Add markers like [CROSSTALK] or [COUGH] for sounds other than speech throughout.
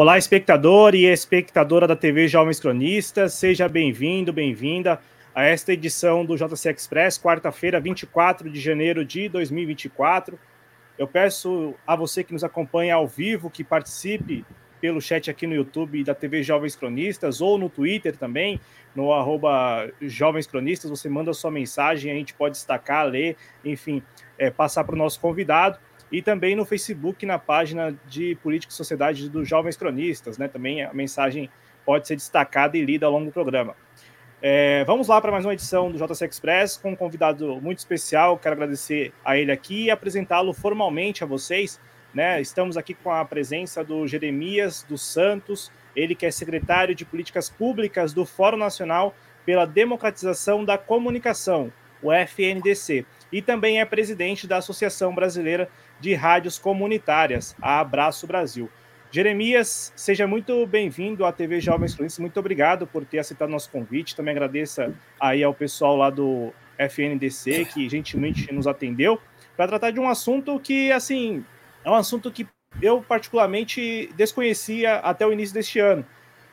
Olá, espectador e espectadora da TV Jovens Cronistas, seja bem-vindo, bem-vinda a esta edição do JC Express, quarta-feira, 24 de janeiro de 2024. Eu peço a você que nos acompanha ao vivo que participe pelo chat aqui no YouTube da TV Jovens Cronistas ou no Twitter também, no arroba Jovens Cronistas, você manda sua mensagem, a gente pode destacar, ler, enfim, é, passar para o nosso convidado e também no Facebook, na página de Política e Sociedade dos Jovens Cronistas, né? Também a mensagem pode ser destacada e lida ao longo do programa. É, vamos lá para mais uma edição do JC Express com um convidado muito especial. Quero agradecer a ele aqui e apresentá-lo formalmente a vocês. Né? Estamos aqui com a presença do Jeremias dos Santos, ele que é secretário de Políticas Públicas do Fórum Nacional pela Democratização da Comunicação, o FNDC, e também é presidente da Associação Brasileira de rádios comunitárias, a Abraço Brasil. Jeremias, seja muito bem-vindo à TV Jovens Fluminense. Muito obrigado por ter aceitado nosso convite. Também agradeço aí ao pessoal lá do FNDC que gentilmente nos atendeu para tratar de um assunto que, assim, é um assunto que eu particularmente desconhecia até o início deste ano.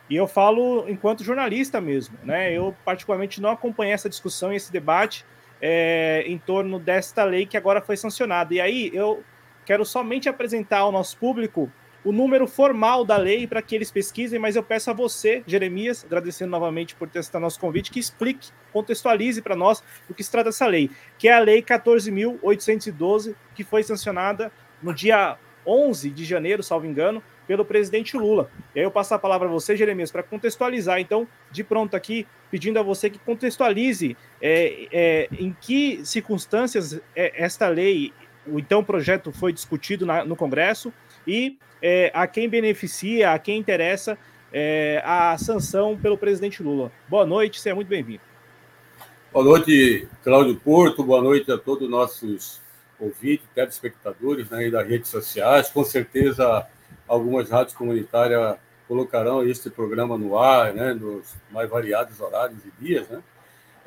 E eu falo enquanto jornalista mesmo, né? Eu particularmente não acompanhei essa discussão e esse debate é, em torno desta lei que agora foi sancionada. E aí eu Quero somente apresentar ao nosso público o número formal da lei para que eles pesquisem, mas eu peço a você, Jeremias, agradecendo novamente por ter aceitado nosso convite, que explique, contextualize para nós o que se trata dessa lei, que é a Lei 14.812, que foi sancionada no dia 11 de janeiro, salvo engano, pelo presidente Lula. E aí eu passo a palavra a você, Jeremias, para contextualizar. Então, de pronto aqui, pedindo a você que contextualize é, é, em que circunstâncias é, esta lei o então projeto foi discutido na, no Congresso e é, a quem beneficia, a quem interessa é, a sanção pelo presidente Lula. Boa noite, seja muito bem-vindo. Boa noite, Cláudio Porto, boa noite a todos os nossos ouvintes, telespectadores né, das redes sociais. Com certeza, algumas rádios comunitárias colocarão este programa no ar, né, nos mais variados horários e dias, né?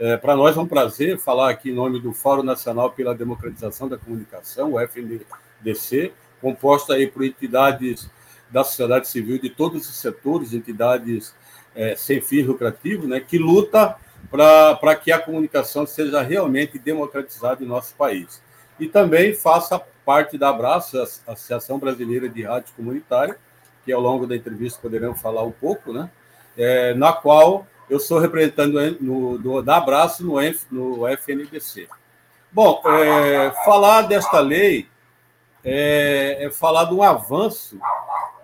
É, Para nós é um prazer falar aqui em nome do Fórum Nacional pela Democratização da Comunicação, o FNDC, composto aí por entidades da sociedade civil de todos os setores, entidades é, sem fins lucrativos, né, que luta para que a comunicação seja realmente democratizada em nosso país. E também faça parte da Abraço, a Associação Brasileira de Rádio Comunitária, que ao longo da entrevista poderemos falar um pouco, né, é, na qual eu sou representante no, do, da Abraço no, no FNDC. Bom, é, falar desta lei é, é, falar de um avanço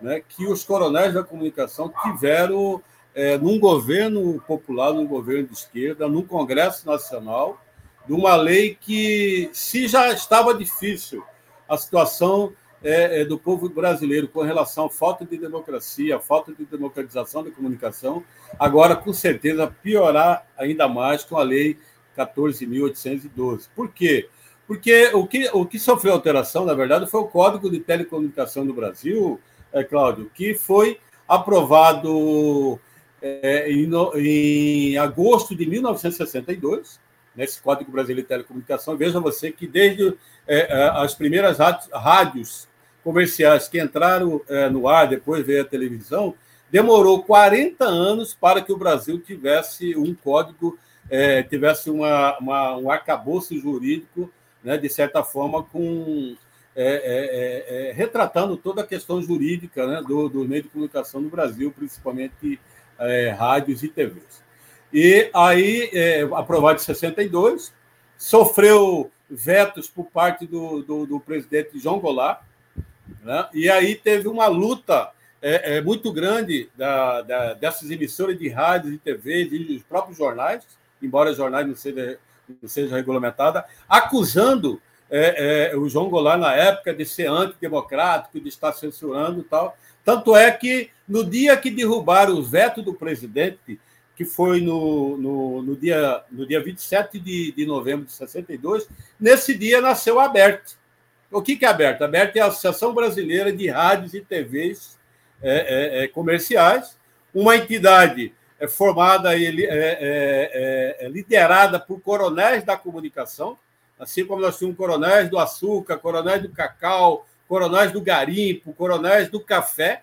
né, que os coronéis da comunicação tiveram é, num governo popular, num governo de esquerda, num Congresso Nacional, de uma lei que, se já estava difícil a situação é, é, do povo brasileiro com relação à falta de democracia, à falta de democratização da comunicação, agora, com certeza, piorar ainda mais com a Lei 14.812. Por quê? Porque o que, o que sofreu alteração, na verdade, foi o Código de Telecomunicação do Brasil, é, Cláudio, que foi aprovado é, em, em agosto de 1962, nesse Código Brasileiro de Telecomunicação. Veja você que desde é, é, as primeiras rádios comerciais que entraram é, no ar, depois veio a televisão, demorou 40 anos para que o Brasil tivesse um código, é, tivesse uma, uma, um arcabouço jurídico, né, de certa forma, com é, retratando toda a questão jurídica né, do, do meio de comunicação no Brasil, principalmente rádios e TVs. E aí, é, aprovado em 62, sofreu vetos por parte do, do, do presidente João Goulart, né? e aí teve uma luta é, é, muito grande da, da, dessas emissoras de rádios e TV, e dos próprios jornais, embora jornais não sejam não seja regulamentada, acusando é, é, o João Goulart na época de ser antidemocrático, de estar censurando e tal. Tanto é que no dia que derrubaram o veto do presidente que foi no, no, no, dia, no dia 27 de, de novembro de 62. Nesse dia nasceu a ABERT. O que, que é a ABERT? A ABERT é a Associação Brasileira de Rádios e TVs é, é, é, Comerciais, uma entidade é, formada e é, liderada por coronéis da comunicação, assim como nós tínhamos coronéis do açúcar, coronéis do cacau, coronéis do garimpo, coronéis do café,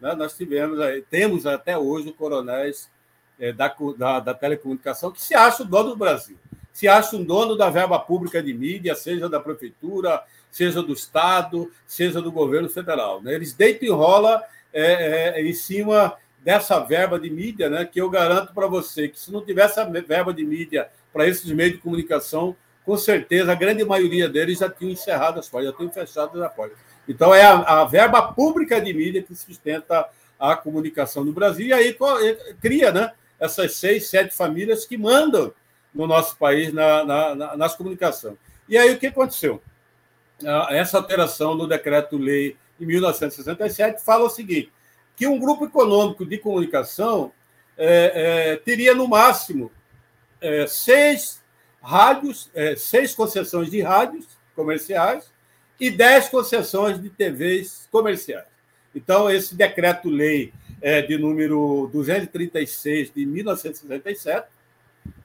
né, nós tivemos, temos até hoje coronéis é, da, da, da, telecomunicação que se acham dono do Brasil, se acham dono da verba pública de mídia, seja da prefeitura, seja do Estado, seja do governo federal. Né? Eles deitam e rolam é, é, em cima dessa verba de mídia, né, que eu garanto para você que se não tivesse a verba de mídia para esses meios de comunicação, com certeza a grande maioria deles já tinham encerrado as portas, já tinham fechado as portas. Então é a, a, verba pública de mídia que sustenta a comunicação no Brasil e aí cria, né, essas seis, sete famílias que mandam no nosso país na, na, na, nas comunicações. E aí o que aconteceu? Ah, essa alteração no decreto-lei de 1967 fala o seguinte: que um grupo econômico de comunicação é, é, teria, no máximo, é, seis rádios, é, seis concessões de rádios comerciais e dez concessões de TVs comerciais. Então, esse decreto-lei é, de número 236 de 1967,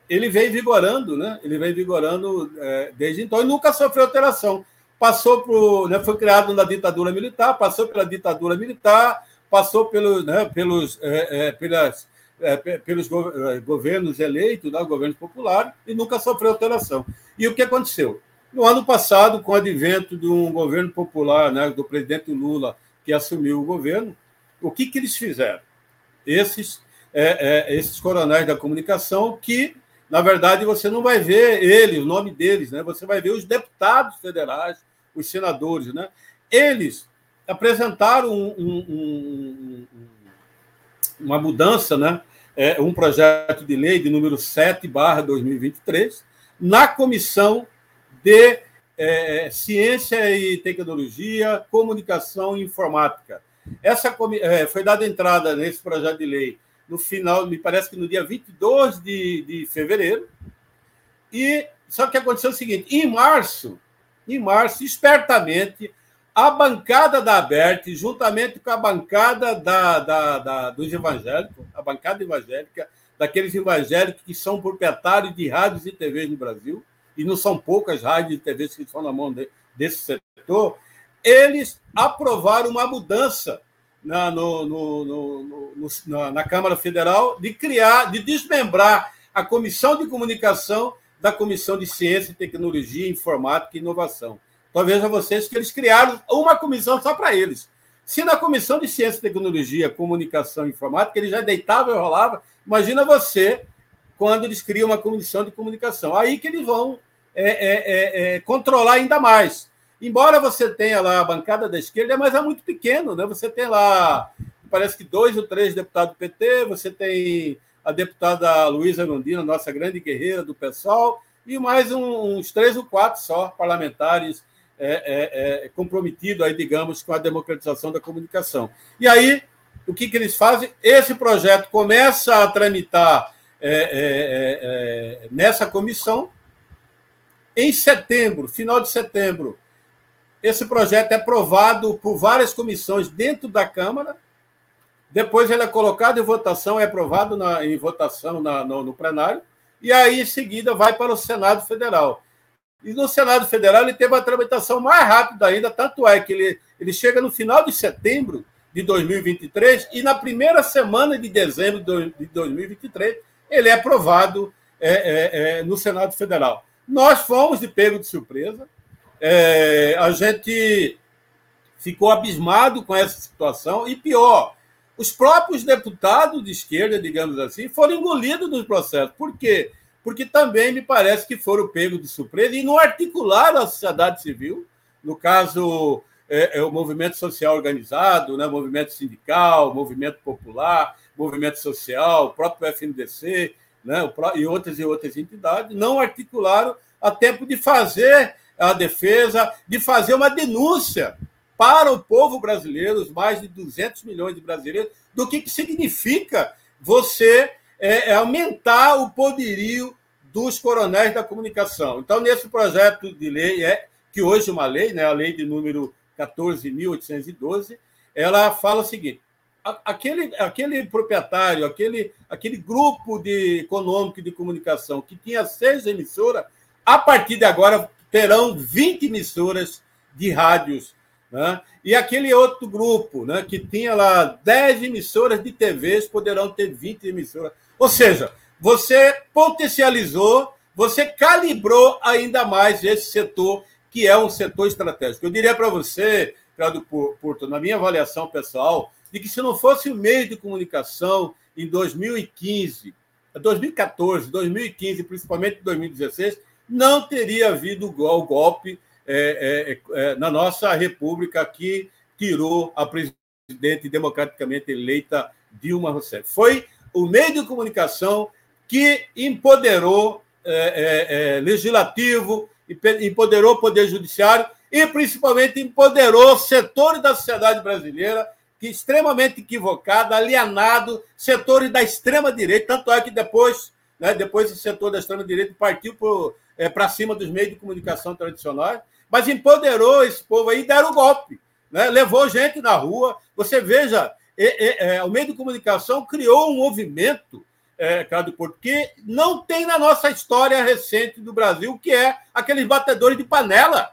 ele vem vigorando, né? Ele vem vigorando é, desde então e nunca sofreu alteração. Passou por, né, foi criado na ditadura militar, passou pela ditadura militar, passou pelo, né, pelos, é, é, pelas, é, pelos é, governos eleitos, né, governos populares, e nunca sofreu alteração. E o que aconteceu? No ano passado, com o advento de um governo popular, né, do presidente Lula, que assumiu o governo, o que, que eles fizeram? Esses, é, é, esses coronéis da comunicação que, na verdade, você não vai ver ele, o nome deles, né? você vai ver os deputados federais, os senadores. Né? Eles apresentaram um, um, um, uma mudança, né? É, um projeto de lei de número 7, barra 2023, na Comissão de é, Ciência e Tecnologia, Comunicação e Informática. Essa é, foi dada entrada nesse projeto de lei no final, me parece que no dia 22 de, de fevereiro, e só que aconteceu o seguinte: em março, em março, espertamente, a bancada da ABERT, juntamente com a bancada da, da, da, dos evangélicos, a bancada evangélica, daqueles evangélicos que são proprietários de rádios e TVs no Brasil, e não são poucas rádios e TVs que estão na mão de, desse setor, eles aprovaram uma mudança na, no, no, no, na, na Câmara Federal de criar, de desmembrar a Comissão de Comunicação da Comissão de Ciência, Tecnologia, Informática e Inovação. Então veja vocês que eles criaram uma comissão só para eles. Se na Comissão de Ciência, Tecnologia, Comunicação e Informática ele já deitava e rolava, imagina você quando eles criam uma comissão de comunicação. Aí que eles vão é, é, é, é, controlar ainda mais. Embora você tenha lá a bancada da esquerda, mas é muito pequeno, né? Você tem lá, parece que dois ou três deputados do PT, você tem a deputada Luísa Gondina, nossa grande guerreira do PSOL, e mais uns três ou quatro só parlamentares é, é, é, comprometido aí, digamos, com a democratização da comunicação. E aí, o que, que eles fazem? Esse projeto começa a tramitar é, é, é, nessa comissão. Em setembro, final de setembro, esse projeto é aprovado por várias comissões dentro da Câmara. Depois ele é colocado em votação, é aprovado na, em votação na, no, no plenário. E aí, em seguida, vai para o Senado Federal. E no Senado Federal ele teve uma tramitação mais rápida ainda, tanto é que ele, ele chega no final de setembro de 2023 e na primeira semana de dezembro de 2023 ele é aprovado é, é, é, no Senado Federal. Nós fomos de pego de surpresa, é, a gente ficou abismado com essa situação e pior, os próprios deputados de esquerda, digamos assim, foram engolidos no processo. Por quê? porque também me parece que foram pegos de surpresa e não articularam a sociedade civil, no caso, é, é o movimento social organizado, né, movimento sindical, movimento popular, movimento social, o próprio FNDC né, e outras e outras entidades, não articularam a tempo de fazer a defesa, de fazer uma denúncia para o povo brasileiro, os mais de 200 milhões de brasileiros, do que, que significa você é, é aumentar o poderio dos coronéis da comunicação. Então, nesse projeto de lei, é, que hoje uma lei, né, a lei de número 14.812, ela fala o seguinte: aquele, aquele proprietário, aquele, aquele grupo de econômico de comunicação que tinha seis emissoras, a partir de agora terão 20 emissoras de rádios Né? E aquele outro grupo, né, que tinha lá 10 emissoras de TVs, poderão ter 20 emissoras. Ou seja, você potencializou, você calibrou ainda mais esse setor, que é um setor estratégico. Eu diria para você, Claudio Porto, na minha avaliação pessoal, de que se não fosse o meio de comunicação em 2015, 2014, 2015, principalmente 2016, não teria havido o golpe é, é, é, na nossa república que tirou a presidente democraticamente eleita Dilma Rousseff. Foi o meio de comunicação que empoderou é, é, é, legislativo, empoderou o poder judiciário e principalmente empoderou setores da sociedade brasileira que extremamente equivocado, alienado, setores da extrema direita, tanto é que depois, né, depois o setor da extrema direita partiu para é, cima dos meios de comunicação tradicionais, mas empoderou esse povo aí e deram o golpe, né, levou gente na rua. Você veja, é, é, o meio de comunicação criou um movimento, é, Cláudio Porto, que não tem na nossa história recente do Brasil, que é aqueles batedores de panela.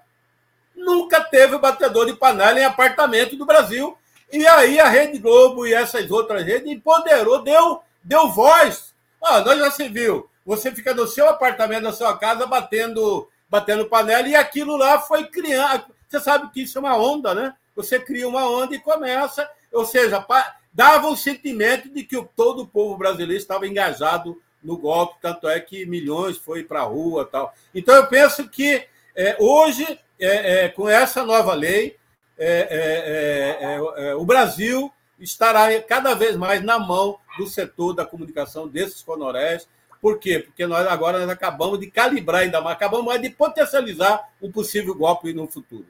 Nunca teve batedor de panela em apartamento do Brasil e aí a Rede Globo e essas outras redes empoderou, deu, deu voz. Ah, nós já se viu. Você fica no seu apartamento, na sua casa, batendo, batendo panela, e aquilo lá foi criando. Você sabe que isso é uma onda, né? Você cria uma onda e começa, ou seja, dava o sentimento de que todo o povo brasileiro estava engajado no golpe, tanto é que milhões foi para a rua tal. Então eu penso que é, hoje, é, é, com essa nova lei, é é, é, o Brasil estará cada vez mais na mão do setor da comunicação desses conorés. Por quê? Porque nós agora nós acabamos de calibrar ainda mais, acabamos mais de potencializar um possível golpe no futuro.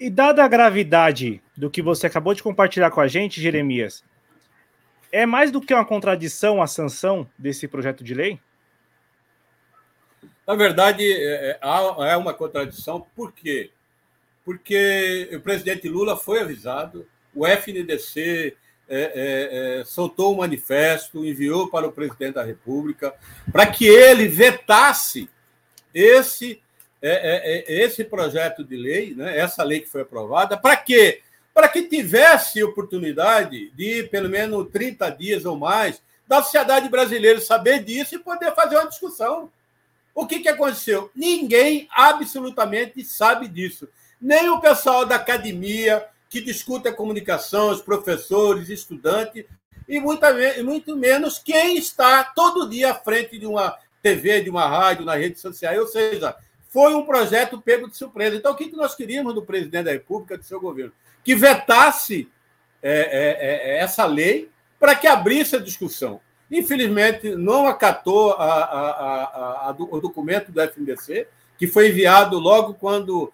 E dada a gravidade do que você acabou de compartilhar com a gente, Jeremias, é mais do que uma contradição a sanção desse projeto de lei? Na verdade, é, é uma contradição, por quê? porque o presidente Lula foi avisado, o FNDC é, é, é, soltou um manifesto, enviou para o presidente da República, para que ele vetasse esse, é, é, esse projeto de lei, né, essa lei que foi aprovada, para quê? Para que tivesse oportunidade de, pelo menos 30 dias ou mais, da sociedade brasileira saber disso e poder fazer uma discussão. O que, que aconteceu? Ninguém absolutamente sabe disso nem o pessoal da academia, que discute a comunicação, os professores, estudantes, e muito, muito menos quem está todo dia à frente de uma TV, de uma rádio, nas redes sociais. Ou seja, foi um projeto pego de surpresa. Então, o que nós queríamos do presidente da República, do seu governo? Que vetasse é, é, é, essa lei para que abrisse a discussão. Infelizmente, não acatou a, a, a, o documento do FNDC, que foi enviado logo quando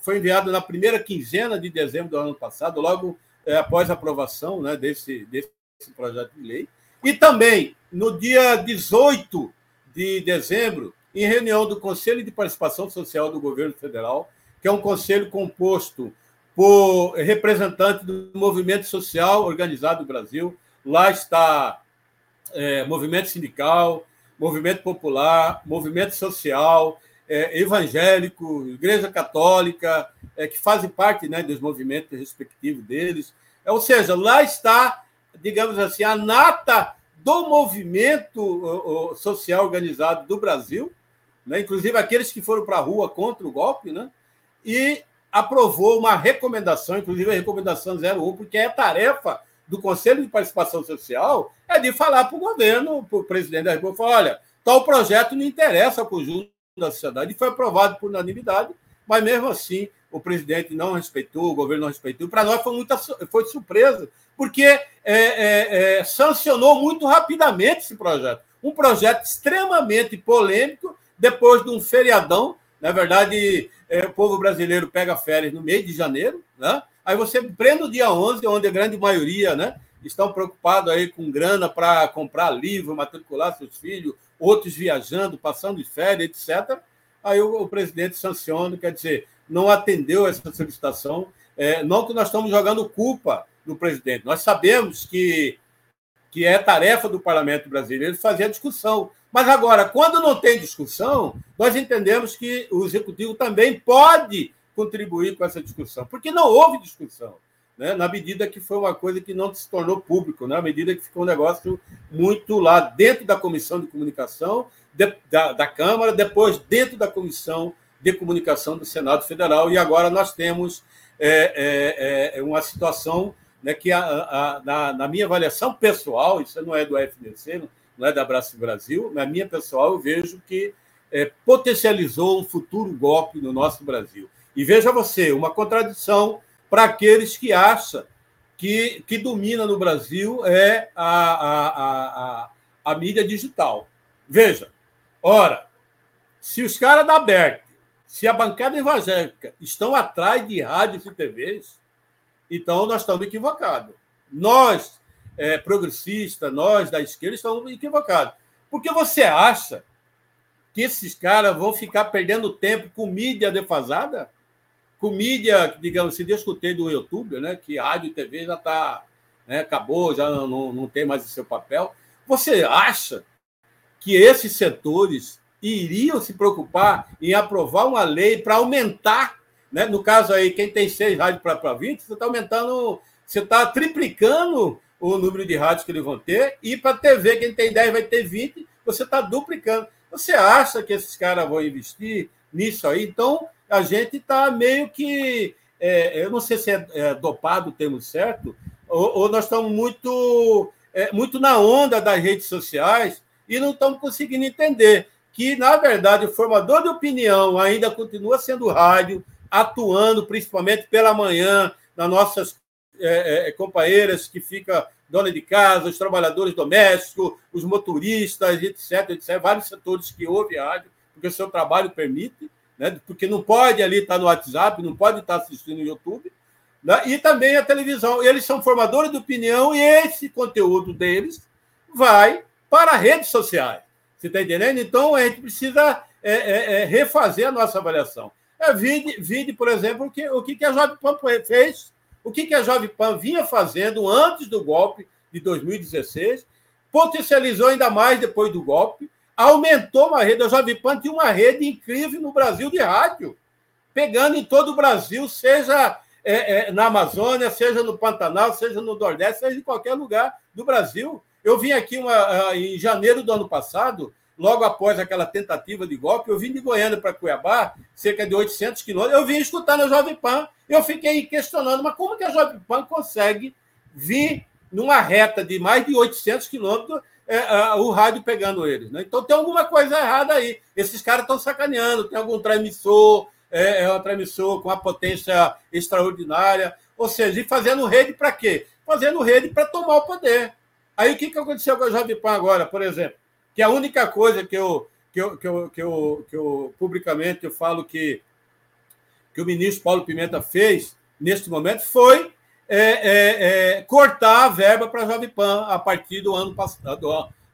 foi enviado na primeira quinzena de dezembro do ano passado, logo é, após a aprovação né, desse, desse projeto de lei. E também, no dia 18 de dezembro, em reunião do Conselho de Participação Social do Governo Federal, que é um conselho composto por representantes do movimento social organizado do Brasil. Lá está é, movimento sindical, movimento popular, movimento social, é, evangélico, igreja católica, é, que fazem parte né, dos movimentos respectivos deles. É, ou seja, lá está, digamos assim, a nata do movimento social organizado do Brasil, né, inclusive aqueles que foram para a rua contra o golpe, né, e aprovou uma recomendação, inclusive a recomendação 01, porque é tarefa do Conselho de Participação Social é de falar para o governo, para o presidente da República, olha, tal projeto não interessa ao conjunto da sociedade e foi aprovado por unanimidade, mas mesmo assim o presidente não respeitou, o governo não respeitou. Para nós foi muita foi surpresa, porque é, é, é, sancionou muito rapidamente esse projeto. Um projeto extremamente polêmico, depois de um feriadão. Na verdade, é, o povo brasileiro pega férias no mês de janeiro, né? Aí você prende o dia 11, onde a grande maioria, né? Estão preocupados aí com grana para comprar livro, matricular seus filhos, outros viajando, passando de férias, etc. Aí o, o presidente sanciona, quer dizer, não atendeu essa solicitação. É, não que nós estamos jogando culpa no presidente. Nós sabemos que, que é tarefa do parlamento brasileiro fazer a discussão. Mas agora, quando não tem discussão, nós entendemos que o executivo também pode contribuir com essa discussão, porque não houve discussão. Né, na medida que foi uma coisa que não se tornou público, né, na medida que ficou um negócio muito lá dentro da comissão de comunicação de, da, da Câmara, depois dentro da comissão de comunicação do Senado Federal, e agora nós temos é, é, é uma situação né, que, a, a, na, na, minha avaliação pessoal, isso não é do FDC, não, é da Abraço Brasil, na minha pessoal, eu vejo que é, potencializou um futuro golpe no nosso Brasil. E veja você, uma contradição para aqueles que acham que, que domina no Brasil é a, a, a, a, mídia digital. Veja, ora, se os caras da Berk, se a bancada evangélica estão atrás de rádios e TVs, então nós estamos equivocados. Nós, é, progressistas, nós da esquerda, estamos equivocados. Porque você acha que esses caras vão ficar perdendo tempo com mídia defasada? Com mídia, digamos assim, eu escutei do YouTube, né, que rádio e TV já está, né, acabou, já não, não tem mais o seu papel. Você acha que esses setores iriam se preocupar em aprovar uma lei para aumentar, né? no caso aí, quem tem seis rádios para 20, você está aumentando, você está triplicando o número de rádios que eles vão ter, e para TV, quem tem 10 vai ter 20, você está duplicando. Você acha que esses caras vão investir nisso aí? Então, a gente está meio que. É, eu não sei se é, é, dopado o termo certo, ou, ou nós estamos muito, é, muito na onda das redes sociais e não estamos conseguindo entender que, na verdade, o formador de opinião ainda continua sendo rádio, atuando principalmente pela manhã nas nossas é, é, companheiras que fica dona de casa, os trabalhadores domésticos, os motoristas, etc, etc, vários setores que ouvem rádio, porque o seu trabalho permite, né? porque não pode ali estar no WhatsApp, não pode estar assistindo no YouTube, né? e também a televisão. Eles são formadores de opinião e esse conteúdo deles vai para redes sociais. Você está entendendo? Então, a gente precisa é, é, é refazer a nossa avaliação. É, vide, vide, por exemplo, o que, o que a Jovem Pan fez o que, a Jovem Pan vinha fazendo antes do golpe de 2016, potencializou ainda mais depois do golpe, aumentou uma rede. A Jovem Pan tinha uma rede incrível no Brasil de rádio, pegando em todo o Brasil, seja é, é, na Amazônia, seja no Pantanal, seja no Nordeste, seja em qualquer lugar do Brasil. Eu vim aqui uma, em janeiro do ano passado, logo após aquela tentativa de golpe, eu vim de Goiânia para Cuiabá, cerca de 800 quilômetros, eu vim escutar na Jovem Pan eu fiquei questionando, mas como que a Jovem Pan consegue vir numa reta de mais de 800 quilômetros é, é, o rádio pegando eles? Né? Então tem alguma coisa errada aí. Esses caras estão sacaneando, tem algum transmissor, é, é um transmissor com uma potência extraordinária, ou seja, e fazendo rede para quê? Fazendo rede para tomar o poder. Aí o que, que aconteceu com a Jovem Pan agora, por exemplo? Que a única coisa que eu, que eu, que eu, que eu, que eu publicamente eu falo que que o ministro Paulo Pimenta fez neste momento foi é, é, é, cortar a verba para a Jovem Pan a partir do ano passado,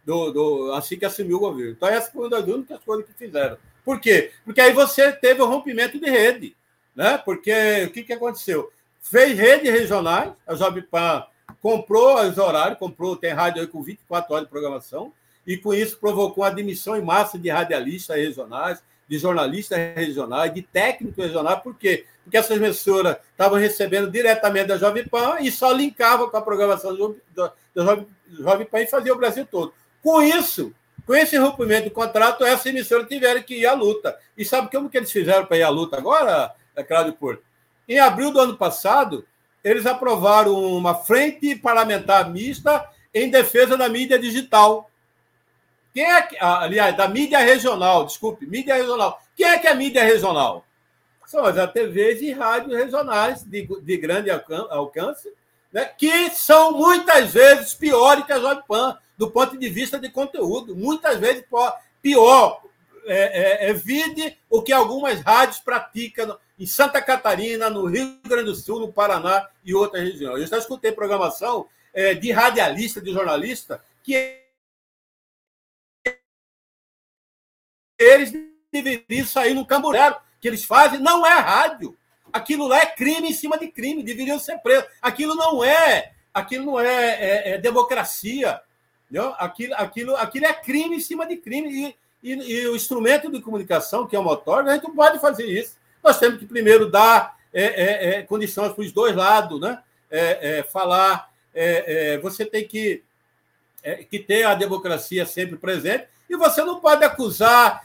do, do, assim que assumiu o governo. Então, essa foi uma das únicas coisas que fizeram. Por quê? Porque aí você teve o rompimento de rede. Né? Porque o que, que aconteceu? Fez redes regionais, a Jovem Pan comprou os horários, comprou, tem rádio aí com 24 horas de programação, e com isso provocou a admissão em massa de radialistas regionais, de jornalistas regionais, de técnicos regionais, por quê? Porque essas emissoras estavam recebendo diretamente da Jovem Pan e só linkavam com a programação da Jovem, Pan e fazia o Brasil todo. Com isso, com esse rompimento do contrato, essa emissora tiveram que ir à luta. E sabe como que eles fizeram para ir à luta agora, Cláudio Porto? Em abril do ano passado, eles aprovaram uma frente parlamentar mista em defesa da mídia digital. Quem é que, ah, aliás, da mídia regional, desculpe, mídia regional. Quem é que é mídia regional? São as TVs e rádios regionais de, de grande alcance, né, que são muitas vezes piores que a Jovem Pan, do ponto de vista de conteúdo. Muitas vezes pior. É, é, é vide o que algumas rádios praticam em Santa Catarina, no Rio Grande do Sul, no Paraná e outras regiões. Eu já escutei programação é, de radialista, de jornalista, que eles deveriam sair no camburero que eles fazem, não é rádio. Aquilo lá é crime em cima de crime, deveriam ser presos. Aquilo não é, aquilo não é, é, é democracia. Entendeu? Aquilo, aquilo, aquilo é crime em cima de crime. E, e, e, o instrumento de comunicação, que é o motor, a gente não pode fazer isso. nós temos que primeiro dar é, é, é condições para os dois lados, né? É, falar. Você tem que, que ter a democracia sempre presente e você não pode acusar,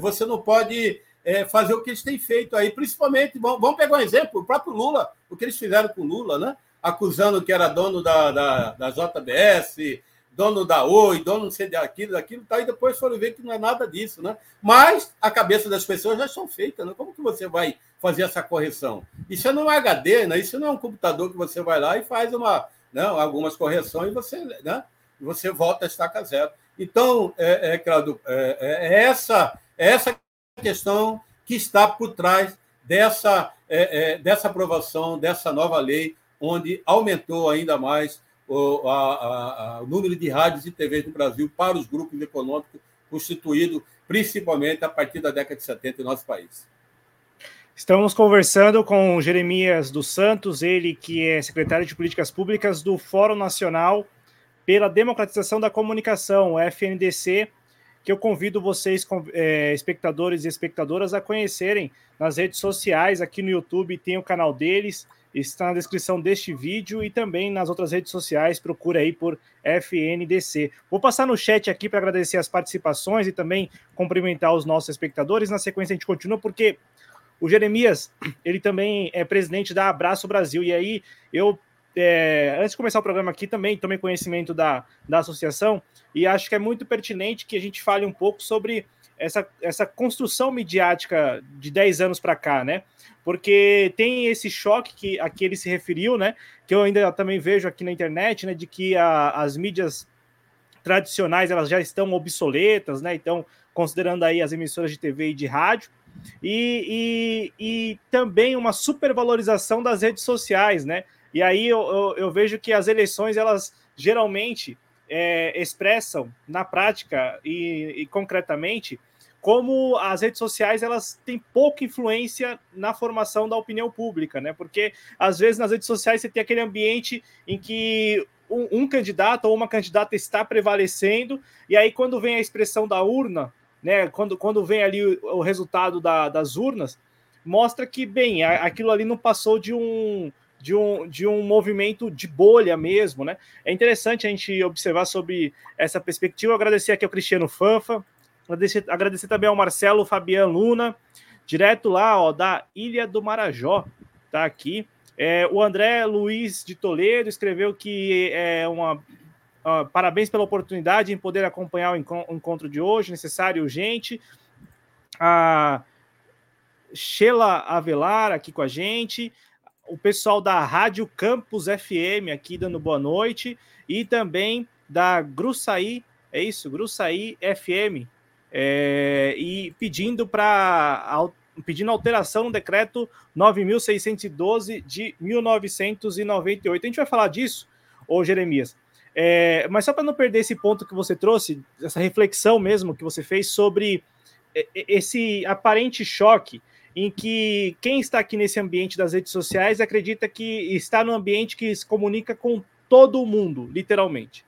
você não pode fazer o que eles têm feito aí, principalmente, vamos pegar um exemplo, o próprio Lula, o que eles fizeram com o Lula, né? acusando que era dono da, da, da JBS, dono da Oi, dono não sei daquilo, daquilo, tá, e depois foram ver que não é nada disso, né? Mas a cabeça das pessoas já estão feitas, né? Como que você vai fazer essa correção? Isso não é HD, né? Isso não é um computador que você vai lá e faz uma, né, algumas correções e você, né, você volta a estaca zero. Então, é, é, Claudio, é, é, é essa, é essa questão que está por trás dessa, é, é, dessa aprovação, dessa nova lei, onde aumentou ainda mais o, a, a, o número de rádios e TVs no Brasil para os grupos econômicos constituídos principalmente a partir da década de 70 em nosso país. Estamos conversando com Jeremias dos Santos, ele que é secretário de Políticas Públicas do Fórum Nacional pela Democratização da Comunicação, FNDC, que eu convido vocês, é, espectadores e espectadoras, a conhecerem nas redes sociais. Aqui no YouTube tem o canal deles, está na descrição deste vídeo e também nas outras redes sociais. Procura aí por FNDC. Vou passar no chat aqui para agradecer as participações e também cumprimentar os nossos espectadores. Na sequência, a gente continua, porque o Jeremias, ele também é presidente da Abraço Brasil. E aí, eu, é, antes de começar o programa aqui, também tomei conhecimento da, da associação e acho que é muito pertinente que a gente fale um pouco sobre essa, essa construção midiática de 10 anos para cá, né? Porque tem esse choque que aqui ele se referiu, né? Que eu ainda também vejo aqui na internet, né? De que a, as mídias tradicionais elas já estão obsoletas, né? Então, considerando aí as emissoras de TV e de rádio, e, e, e também uma supervalorização das redes sociais, né? E aí eu, eu, eu vejo que as eleições elas geralmente é, expressam na prática e, e, concretamente como as redes sociais elas têm pouca influência na formação da opinião pública, né? Porque às vezes nas redes sociais você tem aquele ambiente em que um, um candidato ou uma candidata está prevalecendo e aí quando vem a expressão da urna, né? Quando, quando vem ali o, o resultado da, das urnas, mostra que bem aquilo ali não passou de um de um, de um movimento de bolha mesmo, né? É interessante a gente observar sobre essa perspectiva. Eu agradecer aqui ao Cristiano Fanfa, agradecer, agradecer também ao Marcelo Fabian Luna, direto lá, ó, da Ilha do Marajó, tá aqui. É, o André Luiz de Toledo escreveu que é uma uh, parabéns pela oportunidade em poder acompanhar o encontro de hoje, necessário e urgente. A Sheila Avelar aqui com a gente o pessoal da Rádio Campus FM aqui dando boa noite e também da Gruçaí, é isso, Gruçaí FM, é, e pedindo para pedindo alteração no decreto 9.612 de 1998. A gente vai falar disso, ô Jeremias. É, mas só para não perder esse ponto que você trouxe, essa reflexão mesmo que você fez sobre esse aparente choque em que quem está aqui nesse ambiente das redes sociais acredita que está no ambiente que se comunica com todo mundo, literalmente.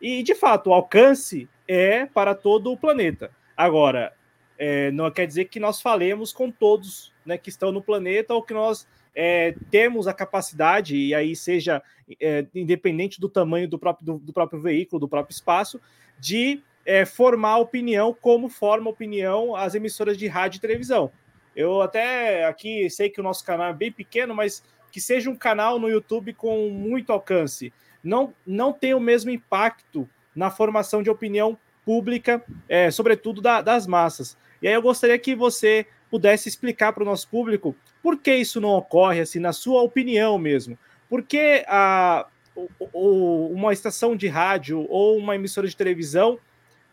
E, de fato, o alcance é para todo o planeta. Agora, é, não quer dizer que nós falemos com todos né, que estão no planeta ou que nós é, temos a capacidade, e aí seja é, independente do tamanho do próprio, do, do, próprio veículo, do próprio espaço, de é, formar opinião como forma opinião as emissoras de rádio e televisão. Eu até aqui sei que o nosso canal é bem pequeno, mas que seja um canal no YouTube com muito alcance. Não, não tem o mesmo impacto na formação de opinião pública, é, sobretudo da, das massas. E aí eu gostaria que você pudesse explicar para o nosso público por que isso não ocorre, assim, na sua opinião mesmo. Por que a, o, uma estação de rádio ou uma emissora de televisão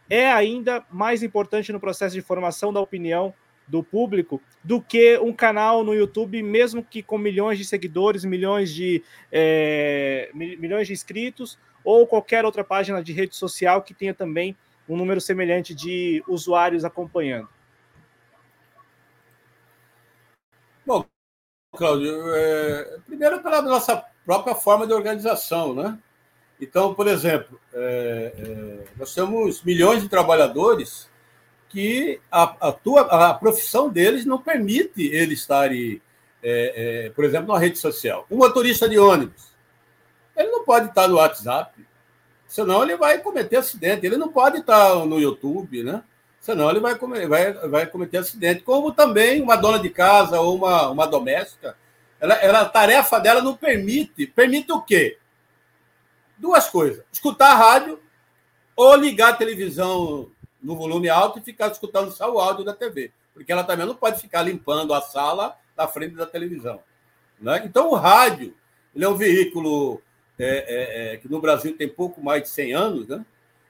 é ainda mais importante no processo de formação da opinião do público do que um canal no YouTube, mesmo que com milhões de seguidores, milhões de, é, milhões de inscritos, ou qualquer outra página de rede social que tenha também um número semelhante de usuários acompanhando. Bom, Cláudio, é, primeiro pela nossa própria forma de organização, né? Então, por exemplo, é, é, nós temos milhões de trabalhadores que a, a, tua, a profissão deles não permite eles estarem, é, é, por exemplo, numa rede social. Um motorista de ônibus, ele não pode estar no WhatsApp, senão ele vai cometer acidente. Ele não pode estar no YouTube, né? Senão ele vai, vai, vai cometer acidente. Como também uma dona de casa ou uma, uma doméstica, ela, ela, a tarefa dela não permite. Permite o quê? Duas coisas: escutar a rádio ou ligar a televisão no volume alto e ficar escutando só o áudio da TV. Porque ela também não pode ficar limpando a sala da frente da televisão. Né? Então, o rádio ele é um veículo é, é, é, que no Brasil tem pouco mais de 100 anos. Né?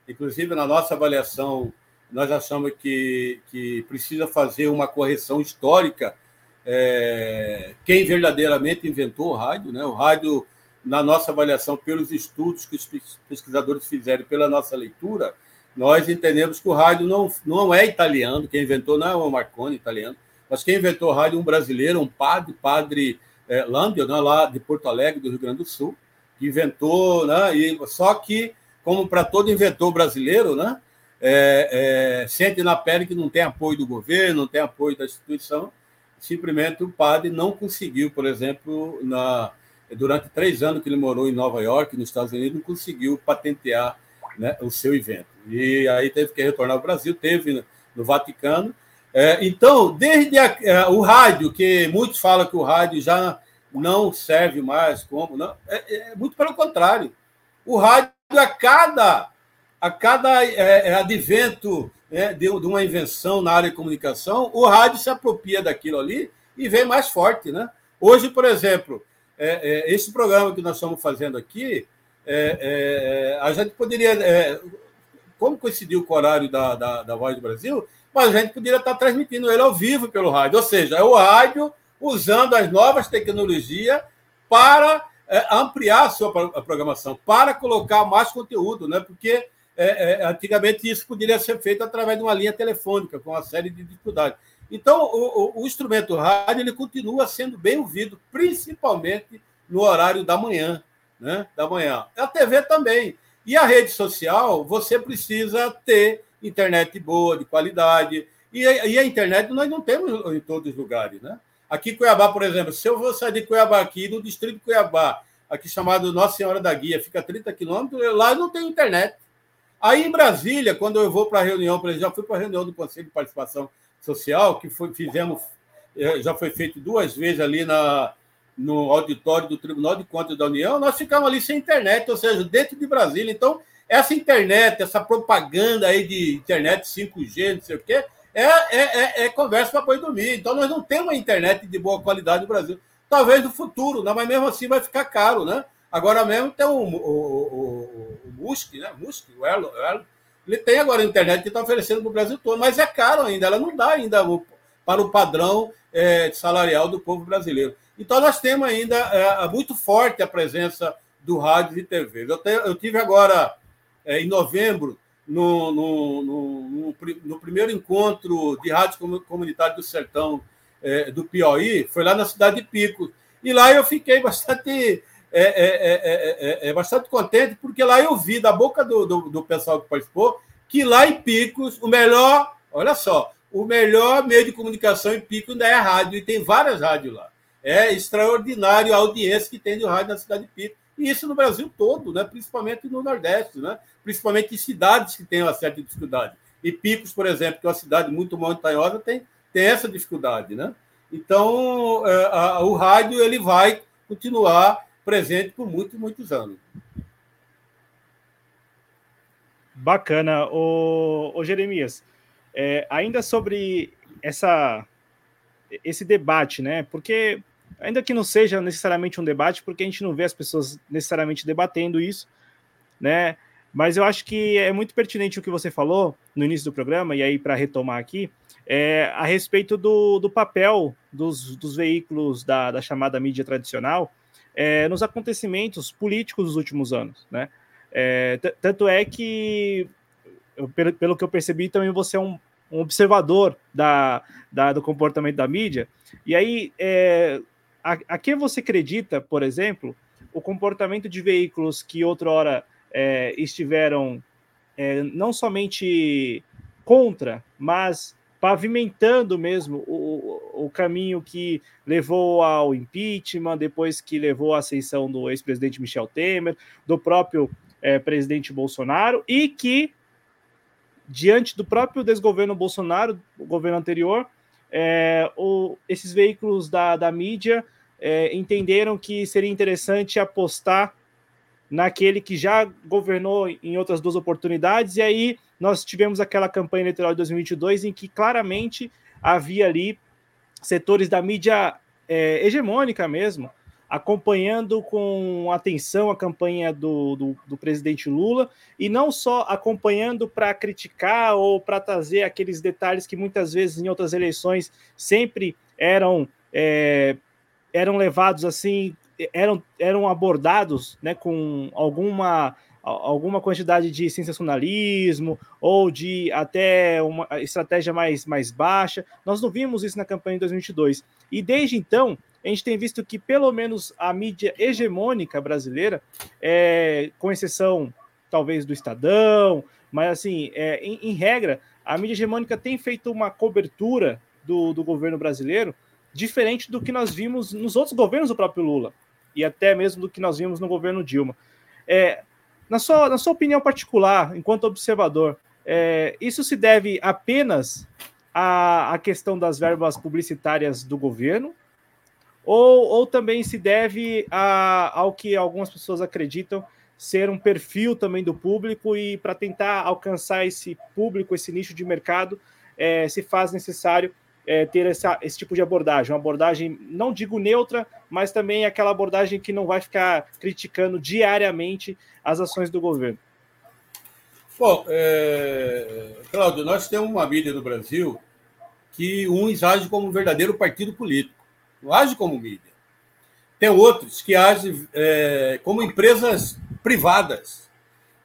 Inclusive, na nossa avaliação, nós achamos que, que precisa fazer uma correção histórica. É, quem verdadeiramente inventou o rádio, né? o rádio, na nossa avaliação, pelos estudos que os pesquisadores fizeram, pela nossa leitura, nós entendemos que o rádio não, não é italiano, quem inventou não é o Marconi italiano, mas quem inventou o rádio é um brasileiro, um padre, padre é, Lambio, né, lá de Porto Alegre, do Rio Grande do Sul, que inventou, né, e, só que, como para todo inventor brasileiro, né, é, é, sente na pele que não tem apoio do governo, não tem apoio da instituição, simplesmente o padre não conseguiu, por exemplo, na, durante três anos que ele morou em Nova York, nos Estados Unidos, não conseguiu patentear né, o seu evento. E aí teve que retornar ao Brasil, teve no Vaticano. É, então, desde a, é, o rádio, que muitos falam que o rádio já não serve mais como, não, é, é muito pelo contrário. O rádio, a cada, a cada é, é advento né, de, de, uma invenção na área de comunicação, o rádio se apropria daquilo ali e vem mais forte. Né? Hoje, por exemplo, esse programa que nós estamos fazendo aqui, é, é, a gente poderia, é, como coincidiu com o horário da, da, da Voz do Brasil, mas a gente poderia estar transmitindo ele ao vivo pelo rádio, ou seja, é o rádio usando as novas tecnologias para é, ampliar a sua programação, para colocar mais conteúdo, né? porque é, é, antigamente isso poderia ser feito através de uma linha telefônica, com uma série de dificuldades. Então, o, o, o instrumento rádio ele continua sendo bem ouvido, principalmente no horário da manhã né, da manhã. A TV também. E a rede social, você precisa ter internet boa, de qualidade. E, e a internet nós não temos em todos os lugares. Né? Aqui em Cuiabá, por exemplo, se eu vou sair de Cuiabá aqui, no distrito de Cuiabá, aqui chamado Nossa Senhora da Guia, fica 30 quilômetros, lá não tem internet. Aí em Brasília, quando eu vou para a reunião, já fui para a reunião do Conselho de Participação Social, que foi, fizemos, eh, já foi feito duas vezes ali na, no auditório do Tribunal de Contas da União, nós ficamos ali sem internet, ou seja, dentro de Brasília. Então, essa internet, essa propaganda aí de internet 5G, não sei o quê, é, é, é, é conversa para boi dormir. Então, nós não temos uma internet de boa qualidade no Brasil. Talvez no futuro, né? mas mesmo assim vai ficar caro, né? Agora mesmo tem o, o, o, o Musk, né? Musk, o Elon, ele tem agora a internet que está oferecendo para o Brasil todo, mas é caro ainda, ela não dá ainda para o padrão é, salarial do povo brasileiro. Então, nós temos ainda é, muito forte a presença do rádio e TV. Eu, te, eu tive agora, é, em novembro, no, no, no, no, primeiro encontro de rádio comunitário do Sertão é, do Piauí, foi lá na cidade de Pico. E lá eu fiquei [LAUGHS] bastante, é é, é, é, bastante contente, porque lá eu vi da boca do, do, do pessoal que participou que lá em Picos, o melhor, olha só, o melhor meio de comunicação em Pico ainda é a rádio, e tem várias rádios lá. É extraordinário a audiência que tem de rádio na cidade de Pico. E isso no Brasil todo, né? principalmente no Nordeste, né? principalmente em cidades que têm uma certa dificuldade. E Picos, por exemplo, que é uma cidade muito montanhosa, tem, tem essa dificuldade. Né? Então, é, a, o rádio ele vai continuar presente por muitos, muitos anos. Bacana. O, o Jeremias, é, ainda sobre essa, esse debate, né? Porque ainda que não seja necessariamente um debate, porque a gente não vê as pessoas necessariamente debatendo isso, né? Mas eu acho que é muito pertinente o que você falou no início do programa, e aí para retomar aqui, é, a respeito do, do papel dos, dos veículos da, da, chamada mídia tradicional é, nos acontecimentos políticos dos últimos anos, né? É, tanto é que, eu, pelo, pelo que eu percebi, também você é um, um observador da, da, do comportamento da mídia, e aí é, a, a que você acredita, por exemplo, o comportamento de veículos que outrora é, estiveram é, não somente contra, mas pavimentando mesmo o, o caminho que levou ao impeachment, depois que levou à ascensão do ex-presidente Michel Temer, do próprio é, presidente Bolsonaro, e que, diante do próprio desgoverno Bolsonaro, o governo anterior, é, o, esses veículos da, da mídia é, entenderam que seria interessante apostar naquele que já governou em outras duas oportunidades, e aí nós tivemos aquela campanha eleitoral de 2022 em que claramente havia ali setores da mídia é, hegemônica mesmo, acompanhando com atenção a campanha do, do, do presidente Lula, e não só acompanhando para criticar ou para trazer aqueles detalhes que muitas vezes em outras eleições sempre eram. É, eram levados assim eram, eram abordados né, com alguma, alguma quantidade de sensacionalismo ou de até uma estratégia mais, mais baixa. Nós não vimos isso na campanha de 2022. E desde então, a gente tem visto que pelo menos a mídia hegemônica brasileira, é, com exceção talvez do Estadão, mas assim, é, em, em, regra, a mídia hegemônica tem feito uma cobertura do, do governo brasileiro diferente do que nós vimos nos outros governos do próprio Lula e até mesmo do que nós vimos no governo Dilma. É, na, sua, na sua opinião particular, enquanto observador, é, isso se deve apenas à, à questão das verbas publicitárias do governo? Ou, ou também se deve a, ao que algumas pessoas acreditam ser um perfil também do público e para tentar alcançar esse público, esse nicho de mercado, é, se faz necessário é, ter essa, esse tipo de abordagem, uma abordagem, não digo neutra, mas também aquela abordagem que não vai ficar criticando diariamente as ações do governo. Bom, é... Cláudio, nós temos uma mídia no Brasil que uns agem como um verdadeiro partido político, não age como mídia. Tem outros que agem é, como empresas privadas,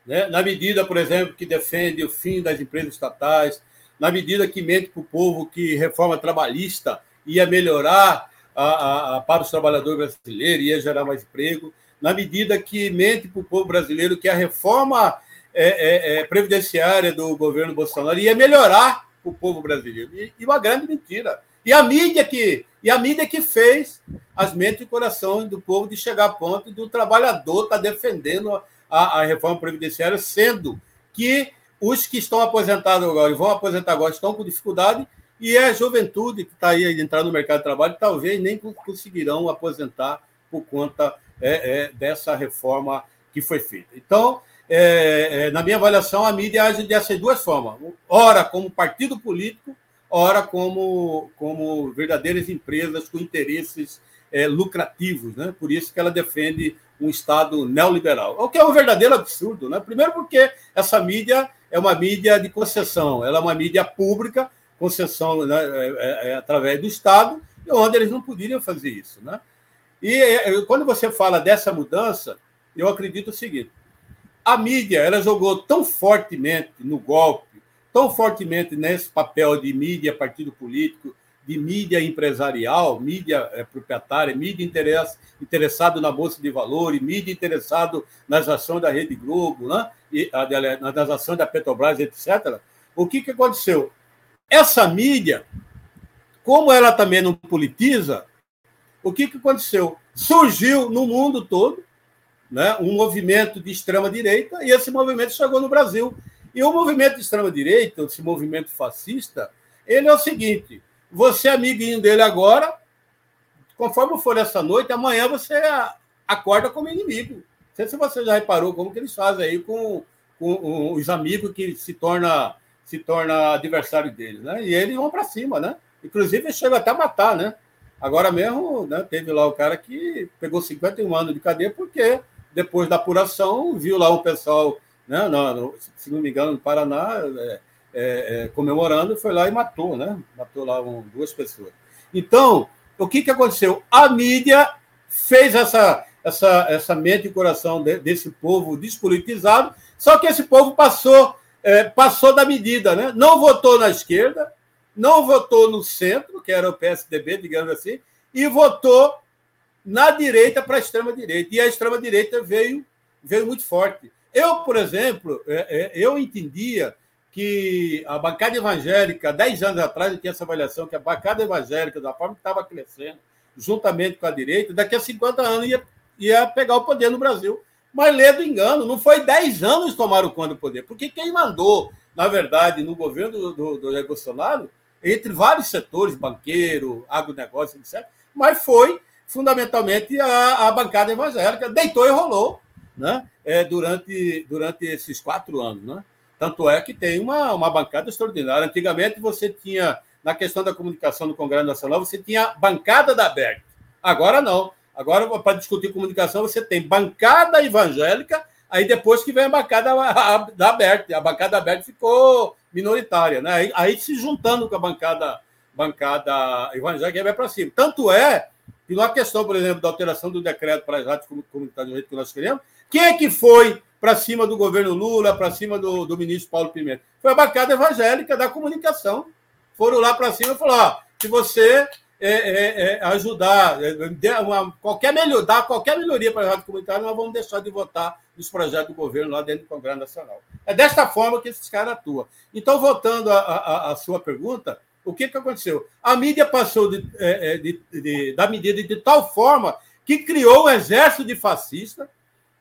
né? na medida, por exemplo, que defende o fim das empresas estatais, na medida que mente para o povo que reforma trabalhista ia melhorar a, a, a, para os trabalhadores brasileiros, ia gerar mais emprego, na medida que mente para o povo brasileiro que a reforma é, é, é, previdenciária do governo Bolsonaro ia melhorar o povo brasileiro. E, e, uma grande mentira. E a mídia que e a mídia que fez as mentes e corações do povo de chegar a ponto do trabalhador estar tá defendendo a, a reforma previdenciária, sendo que os que estão aposentados agora e vão aposentar agora estão com dificuldade, e é a juventude que está aí a entrar no mercado de trabalho talvez nem conseguirão aposentar por conta é, é, dessa reforma que foi feita. Então, é, é na minha avaliação, a mídia age dessas duas formas: ora como partido político, ora como, como verdadeiras empresas com interesses é, lucrativos. Né? Por isso que ela defende um Estado neoliberal. O que é um verdadeiro absurdo. Né? Primeiro, porque essa mídia é uma mídia de concessão, ela é uma mídia pública, concessão né, é, é, é através do Estado, onde eles não poderiam fazer isso. Né? E é, quando você fala dessa mudança, eu acredito o seguinte: a mídia ela jogou tão fortemente no golpe, tão fortemente nesse papel de mídia, partido político, de mídia empresarial, mídia é, proprietária, mídia interess, interessado na Bolsa de Valores, mídia interessado nas ações da Rede Globo, né? e, nas ações da Petrobras, etc. O que, que aconteceu? Essa mídia, como ela também não politiza, o que, que aconteceu? Surgiu no mundo todo né, um movimento de extrema-direita e esse movimento chegou no Brasil. E o movimento de extrema-direita, esse movimento fascista, ele é o seguinte: você é amiguinho dele agora, conforme for essa noite, amanhã você acorda como inimigo. Não sei se você já reparou como que eles fazem aí com, com os amigos que se torna se torna adversário deles, né? E eles vão para cima, né? Inclusive chega até a matar, né? Agora mesmo, né, teve lá o cara que pegou 51 anos de cadeia porque depois da apuração viu lá o pessoal, né, no, se não me engano, no Paraná, é, é, é, comemorando, foi lá e matou, né? Matou lá um, duas pessoas. Então, o que, que aconteceu? A mídia fez essa, essa, essa mente e coração de, desse povo despolitizado, só que esse povo passou, é, passou da medida, né? Não votou na esquerda, não votou no centro, que era o PSDB, digamos assim, e votou na direita para a extrema-direita. E a extrema-direita veio, veio muito forte. Eu, por exemplo, é, é, eu entendia que a bancada evangélica, 10 anos atrás, eu tinha essa avaliação, que a bancada evangélica, da forma que estava crescendo, juntamente com a direita, daqui a 50 anos ia, ia pegar o poder no Brasil. Mas lê do engano, não foi 10 anos tomaram conta do poder, porque quem mandou, na verdade, no governo do, do, do Bolsonaro, entre vários setores, banqueiro, agronegócio, etc., mas foi fundamentalmente a, a bancada evangélica, deitou e rolou né? é, durante, durante esses quatro anos. Né? Tanto é que tem uma, uma bancada extraordinária. Antigamente você tinha, na questão da comunicação no Congresso Nacional, você tinha bancada da BERT. Agora não. Agora, para discutir comunicação, você tem bancada evangélica, aí depois que vem a bancada da BERT. A bancada da ficou minoritária. Né? Aí, aí se juntando com a bancada, bancada evangélica, vai para cima. Tanto é que na questão, por exemplo, da alteração do decreto para as rádios comunitárias do jeito que nós queremos, quem é que foi para cima do governo Lula, para cima do, do ministro Paulo Pimenta? Foi a bancada evangélica da comunicação. Foram lá para cima e falaram: se você é, é, é, ajudar, é, uma, qualquer melhor, dar qualquer melhoria para a rádio comunitária, nós vamos deixar de votar nos projetos do governo lá dentro do Congresso Nacional. É desta forma que esses caras atuam. Então, voltando à sua pergunta, o que, que aconteceu? A mídia passou de, é, de, de, da medida de tal forma que criou um exército de fascista,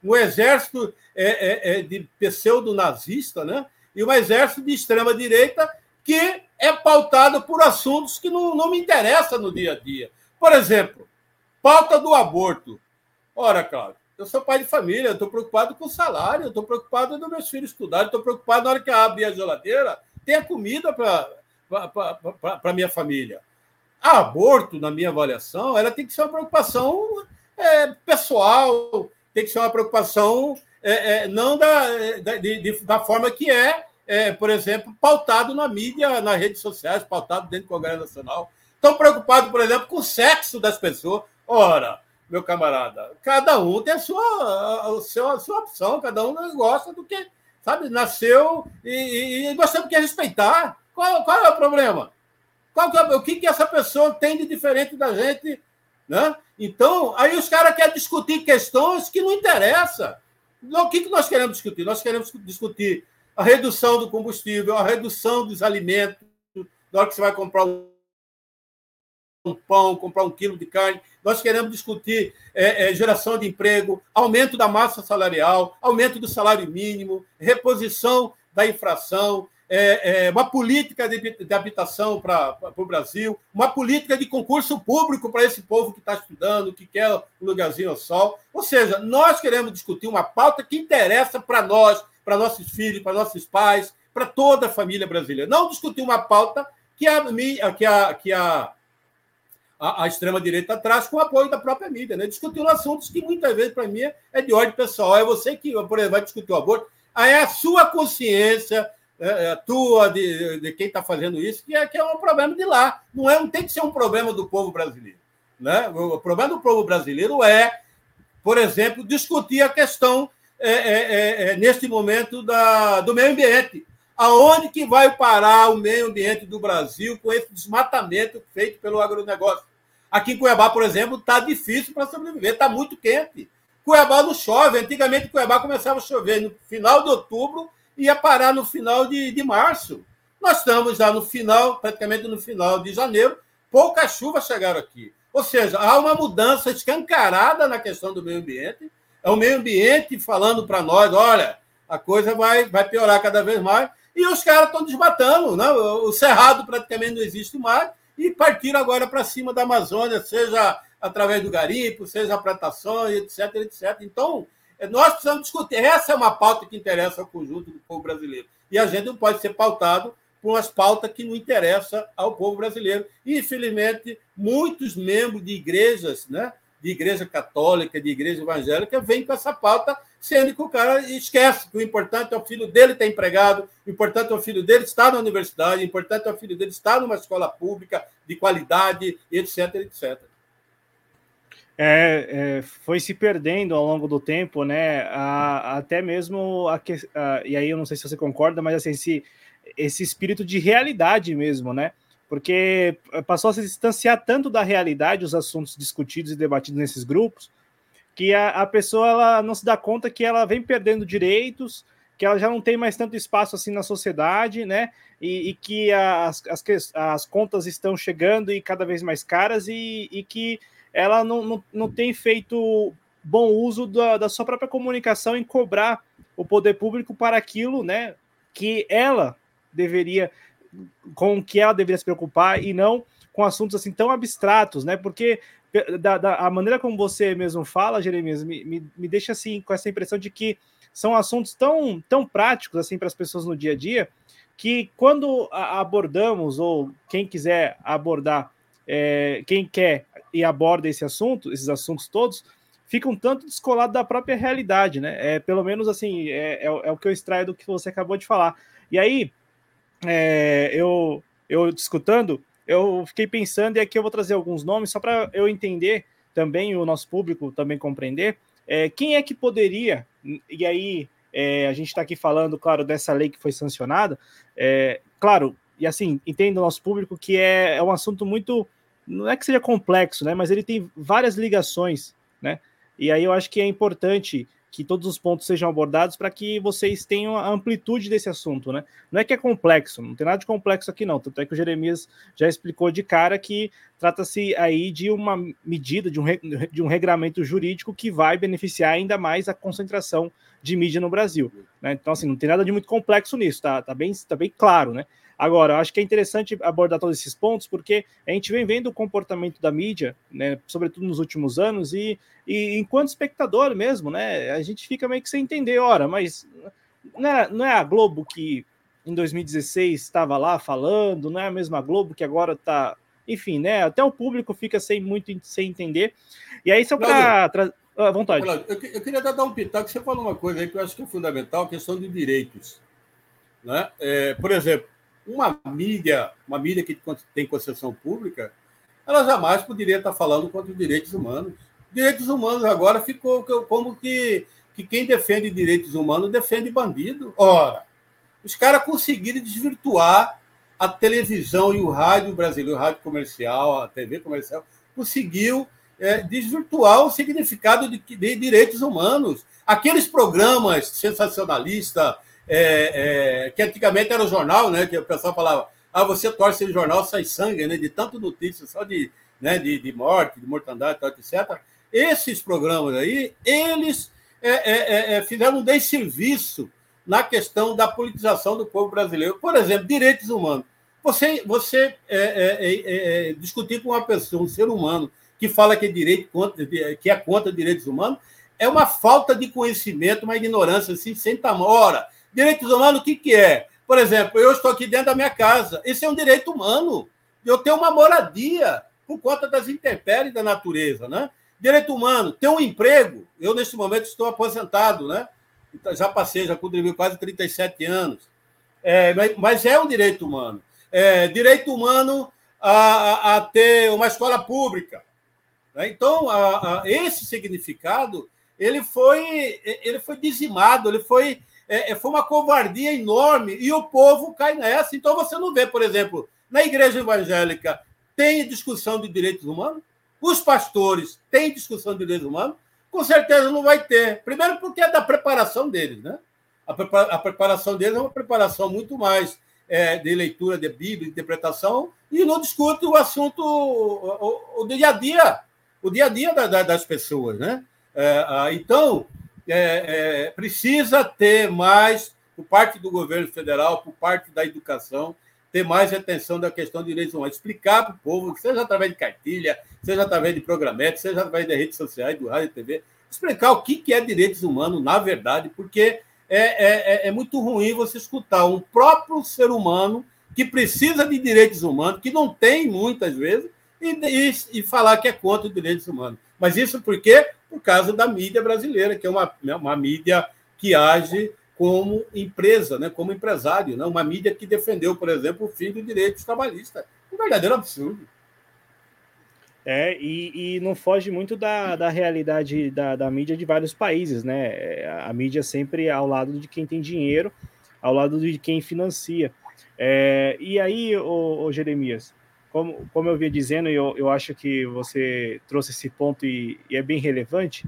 um exército é, é, é, de pseudo-nazista, né? e um exército de extrema-direita que é pautado por assuntos que não, não me interessam no dia a dia. Por exemplo, pauta do aborto. Ora, Cláudio, eu sou pai de família, estou preocupado com o salário, estou preocupado dos meus filhos estudarem, estou preocupado na hora que abrir a geladeira, tenha comida para a minha família. aborto, na minha avaliação, ela tem que ser uma preocupação é, pessoal, tem que ser uma preocupação é, é, não da, da, de, da forma que é, é, por exemplo, pautado na mídia, nas redes sociais, pautado dentro do Congresso Nacional. Estão preocupados, por exemplo, com o sexo das pessoas. Ora, meu camarada, cada um tem a sua, a sua, a sua opção, cada um gosta do que, sabe, nasceu e, e nós temos que respeitar. Qual, qual é o problema? Qual, é, o que, que essa pessoa tem de diferente da gente né? Então, aí os caras querem discutir questões que não interessam. O que, nós queremos discutir? Nós queremos discutir a redução do combustível, a redução dos alimentos, na hora que você vai comprar um pão, comprar um quilo de carne. Nós queremos discutir é, é, geração de emprego, aumento da massa salarial, aumento do salário mínimo, reposição da infração, é, é, uma política de, de habitação para o Brasil, uma política de concurso público para esse povo que está estudando, que quer um lugarzinho ao sol. Ou seja, nós queremos discutir uma pauta que interessa para nós, para nossos filhos, para nossos pais, para toda a família brasileira. Não discutir uma pauta que a, que a, que a, a, a extrema-direita traz com o apoio da própria mídia. Né? Discutindo assuntos que muitas vezes, para mim, é de ordem pessoal. É você que, por exemplo, vai discutir o aborto, aí é a sua consciência é, é, tua, de, de quem está fazendo isso, que é, que é um problema de lá. Não, é, tem que ser um problema do povo brasileiro. Né? O problema do povo brasileiro é, por exemplo, discutir a questão, é, é, é, neste momento, da, do meio ambiente. Aonde que vai parar o meio ambiente do Brasil com esse desmatamento feito pelo agronegócio? Aqui em Cuiabá, por exemplo, está difícil para sobreviver, está muito quente. Cuiabá não chove. Antigamente, Cuiabá começava a chover no final de outubro ia parar no final de, de março. Nós estamos já no final, praticamente no final de janeiro, poucas chuvas chegaram aqui. Ou seja, há uma mudança escancarada na questão do meio ambiente. É o meio ambiente falando para nós: olha, a coisa vai, vai piorar cada vez mais. E os caras estão desmatando, né? o cerrado praticamente não existe mais, e partiram agora para cima da Amazônia, seja através do garimpo, seja a plantação, etc, etc. Então, nós precisamos discutir. Essa é uma pauta que interessa ao conjunto do povo brasileiro. E a gente não pode ser pautado por umas pautas que não interessam ao povo brasileiro. E, infelizmente, muitos membros de igrejas, né, de igreja católica, de igreja evangélica, vêm com essa pauta, sendo que o cara esquece que o importante é o filho dele ter empregado, o importante é o filho dele estar na universidade, o importante é o filho dele estar numa escola pública de qualidade, etc, etc é, é, foi se perdendo ao longo do tempo, né? A, até mesmo a, a, e aí eu não sei se você concorda, mas assim, esse, esse espírito de realidade mesmo, né? Porque passou a se distanciar tanto da realidade os assuntos discutidos e debatidos nesses grupos que a, a pessoa ela não se dá conta que ela vem perdendo direitos que ela já não tem mais tanto espaço assim na sociedade, né? E, e que as, as, as, contas estão chegando e cada vez mais caras e, e que ela não, não, não tem feito bom uso da, da sua própria comunicação em cobrar o poder público para aquilo, né? Que ela deveria, com que ela deveria se preocupar e não com assuntos assim tão abstratos, né? Porque da, da a maneira como você mesmo fala, Jeremias, me, me, me deixa assim com essa impressão de que são assuntos tão, tão práticos assim para as pessoas no dia a dia que quando abordamos ou quem quiser abordar, é, quem quer e aborda esse assunto, esses assuntos todos, fica um tanto descolado da própria realidade, né? É, pelo menos assim, é, é, é o que eu extraio do que você acabou de falar. E aí, é, eu, eu escutando, eu fiquei pensando, e aqui eu vou trazer alguns nomes, só para eu entender também, o nosso público também compreender, é, quem é que poderia, e aí é, a gente está aqui falando, claro, dessa lei que foi sancionada, é, claro, e assim, entenda o nosso público que é, é um assunto muito, não é que seja complexo, né, mas ele tem várias ligações, né, e aí eu acho que é importante que todos os pontos sejam abordados para que vocês tenham a amplitude desse assunto, né? Não é que é complexo, não tem nada de complexo aqui não, tanto é que o Jeremias já explicou de cara que trata-se aí de uma medida, de um, de um regramento jurídico que vai beneficiar ainda mais a concentração de mídia no Brasil, né? Então, assim, não tem nada de muito complexo nisso, tá, tá, bem, tá bem claro, né? Agora, acho que é interessante abordar todos esses pontos, porque a gente vem vendo o comportamento da mídia, né, sobretudo nos últimos anos, e, e enquanto espectador mesmo, né, a gente fica meio que sem entender, ora, mas não é, não é a Globo que em 2016 estava lá falando, não é a mesma Globo que agora está. Enfim, né? Até o público fica sem muito sem entender. E aí, só para. Tra... À vontade. Eu, eu queria dar um pitaco. Você falou uma coisa aí que eu acho que é fundamental, a questão de direitos. Né? É, por exemplo, uma mídia, uma mídia que tem concessão pública, ela jamais poderia estar falando contra os direitos humanos. Direitos humanos agora ficou como que, que quem defende direitos humanos defende bandido. Ora, os caras conseguiram desvirtuar a televisão e o rádio brasileiro, o rádio comercial, a TV comercial, conseguiu é, desvirtuar o significado de, de direitos humanos. Aqueles programas sensacionalistas, é, é, que antigamente era o jornal, né? Que o pessoal falava, ah, você torce o jornal, sai sangue, né? De tanto notícia, só de, né, de, de morte, de mortandade, etc. Esses programas aí, eles é, é, é, é, fizeram um desserviço na questão da politização do povo brasileiro. Por exemplo, direitos humanos. Você, você discutir com uma pessoa, um ser humano, que fala que é, direito, que é contra direitos humanos, é uma falta de conhecimento, uma ignorância assim, sem tamanho. Ora, Direitos humanos, o que, que é? Por exemplo, eu estou aqui dentro da minha casa. Esse é um direito humano. Eu tenho uma moradia por conta das intempéries da natureza, né? Direito humano, ter um emprego. Eu, neste momento, estou aposentado, né? Então, já passei, já contribuí quase 37 anos. É, mas é um direito humano. É, direito humano a, a, ter uma escola pública. Né? Então, a, a, esse significado ele foi, ele foi dizimado, ele foi é, foi uma covardia enorme e o povo cai nessa. Então você não vê, por exemplo, na igreja evangélica tem discussão de direitos humanos, os pastores têm discussão de direitos humanos, com certeza não vai ter. Primeiro porque é da preparação deles, né? A, prepara a preparação deles é uma preparação muito mais é, de leitura de Bíblia, de interpretação, e não discute o assunto, o, o, o dia a dia, o dia a dia da, da, das pessoas, né? É, então, é, é, precisa ter mais, por parte do governo federal, por parte da educação, ter mais atenção da questão de direitos humanos, explicar para o povo, seja através de cartilha, seja através de programetes, seja através das redes sociais, do rádio e TV, explicar o que é direitos humanos, na verdade, porque é, é, é, é muito ruim você escutar um próprio ser humano que precisa de direitos humanos, que não tem muitas vezes, e, e, e falar que é contra os direitos humanos. Mas isso por quê? Por causa da mídia brasileira, que é uma, né, uma mídia que age como empresa, né, como empresário, né, uma mídia que defendeu, por exemplo, o fim do direito trabalhista. Um verdadeiro absurdo. É, e, e não foge muito da, da realidade da, da mídia de vários países, né? A mídia sempre ao lado de quem tem dinheiro, ao lado de quem financia. É, e aí, o, Jeremias, como, como eu vinha dizendo, e eu, eu acho que você trouxe esse ponto e, e é bem relevante,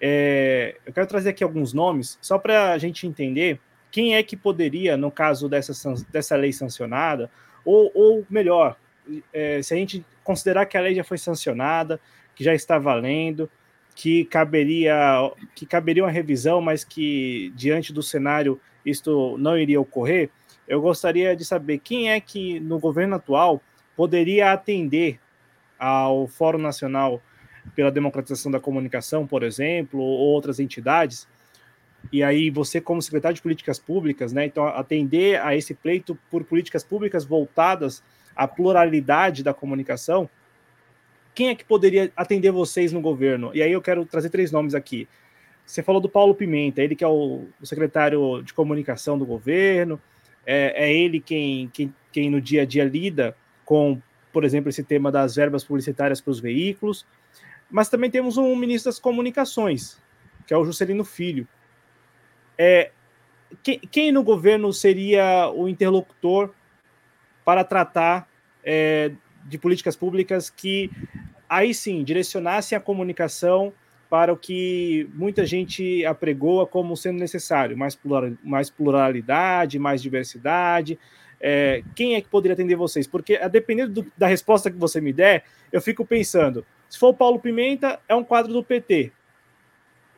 é, eu quero trazer aqui alguns nomes, só para a gente entender quem é que poderia, no caso dessa, dessa lei sancionada, ou, ou melhor, é, se a gente considerar que a lei já foi sancionada, que já está valendo, que caberia, que caberia uma revisão, mas que diante do cenário isto não iria ocorrer, eu gostaria de saber quem é que no governo atual poderia atender ao Fórum Nacional pela Democratização da Comunicação, por exemplo, ou outras entidades, e aí você como secretário de políticas públicas, né, então atender a esse pleito por políticas públicas voltadas à pluralidade da comunicação, quem é que poderia atender vocês no governo? E aí eu quero trazer três nomes aqui. Você falou do Paulo Pimenta, ele que é o, secretário de comunicação do governo, é, é ele quem, quem, quem no dia a dia lida com, por exemplo, esse tema das verbas publicitárias para os veículos. Mas também temos um ministro das comunicações, que é o Juscelino Filho. É, quem, quem no governo seria o interlocutor para tratar é, de políticas públicas que aí sim direcionassem a comunicação para o que muita gente apregoa como sendo necessário, mais, plural, mais pluralidade, mais diversidade. É, quem é que poderia atender vocês? Porque, a dependendo do, da resposta que você me der, eu fico pensando, se for o Paulo Pimenta, é um quadro do PT.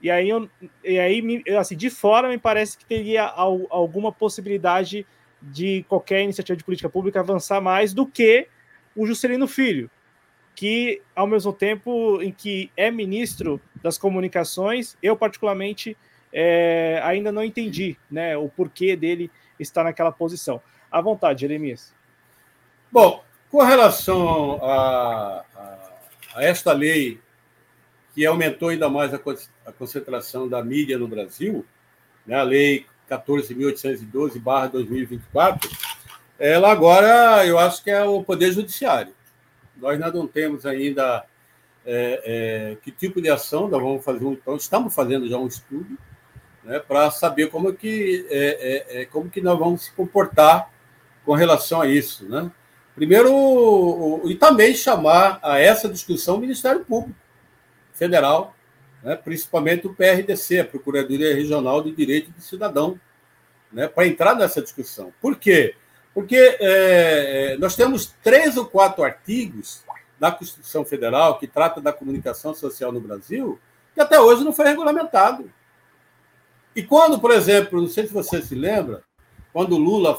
E aí, eu, e aí assim, de fora, me parece que teria alguma possibilidade de qualquer iniciativa de política pública avançar mais do que o Juscelino Filho, que, ao mesmo tempo em que é ministro das comunicações, eu, particularmente, é, ainda não entendi né, o porquê dele estar naquela posição. À vontade, Jeremias. Bom, com relação a, a, a esta lei que aumentou ainda mais a, a concentração da mídia no Brasil, né, a Lei 14.812-2024, ela agora, eu acho que é o Poder Judiciário. Nós ainda não temos ainda é, é, que tipo de ação nós vamos fazer. Então, estamos fazendo já um estudo né, para saber como que, é, é, é, como que nós vamos se comportar com relação a isso. Né? Primeiro, e também chamar a essa discussão o Ministério Público Federal, né, principalmente o PRDC, a Procuradoria Regional de Direito do Cidadão, né, para entrar nessa discussão. Por quê? Porque é, é, nós temos três ou quatro artigos da Constituição Federal que trata da comunicação social no Brasil que até hoje não foi regulamentado. E quando, por exemplo, não sei se você se lembra, quando Lula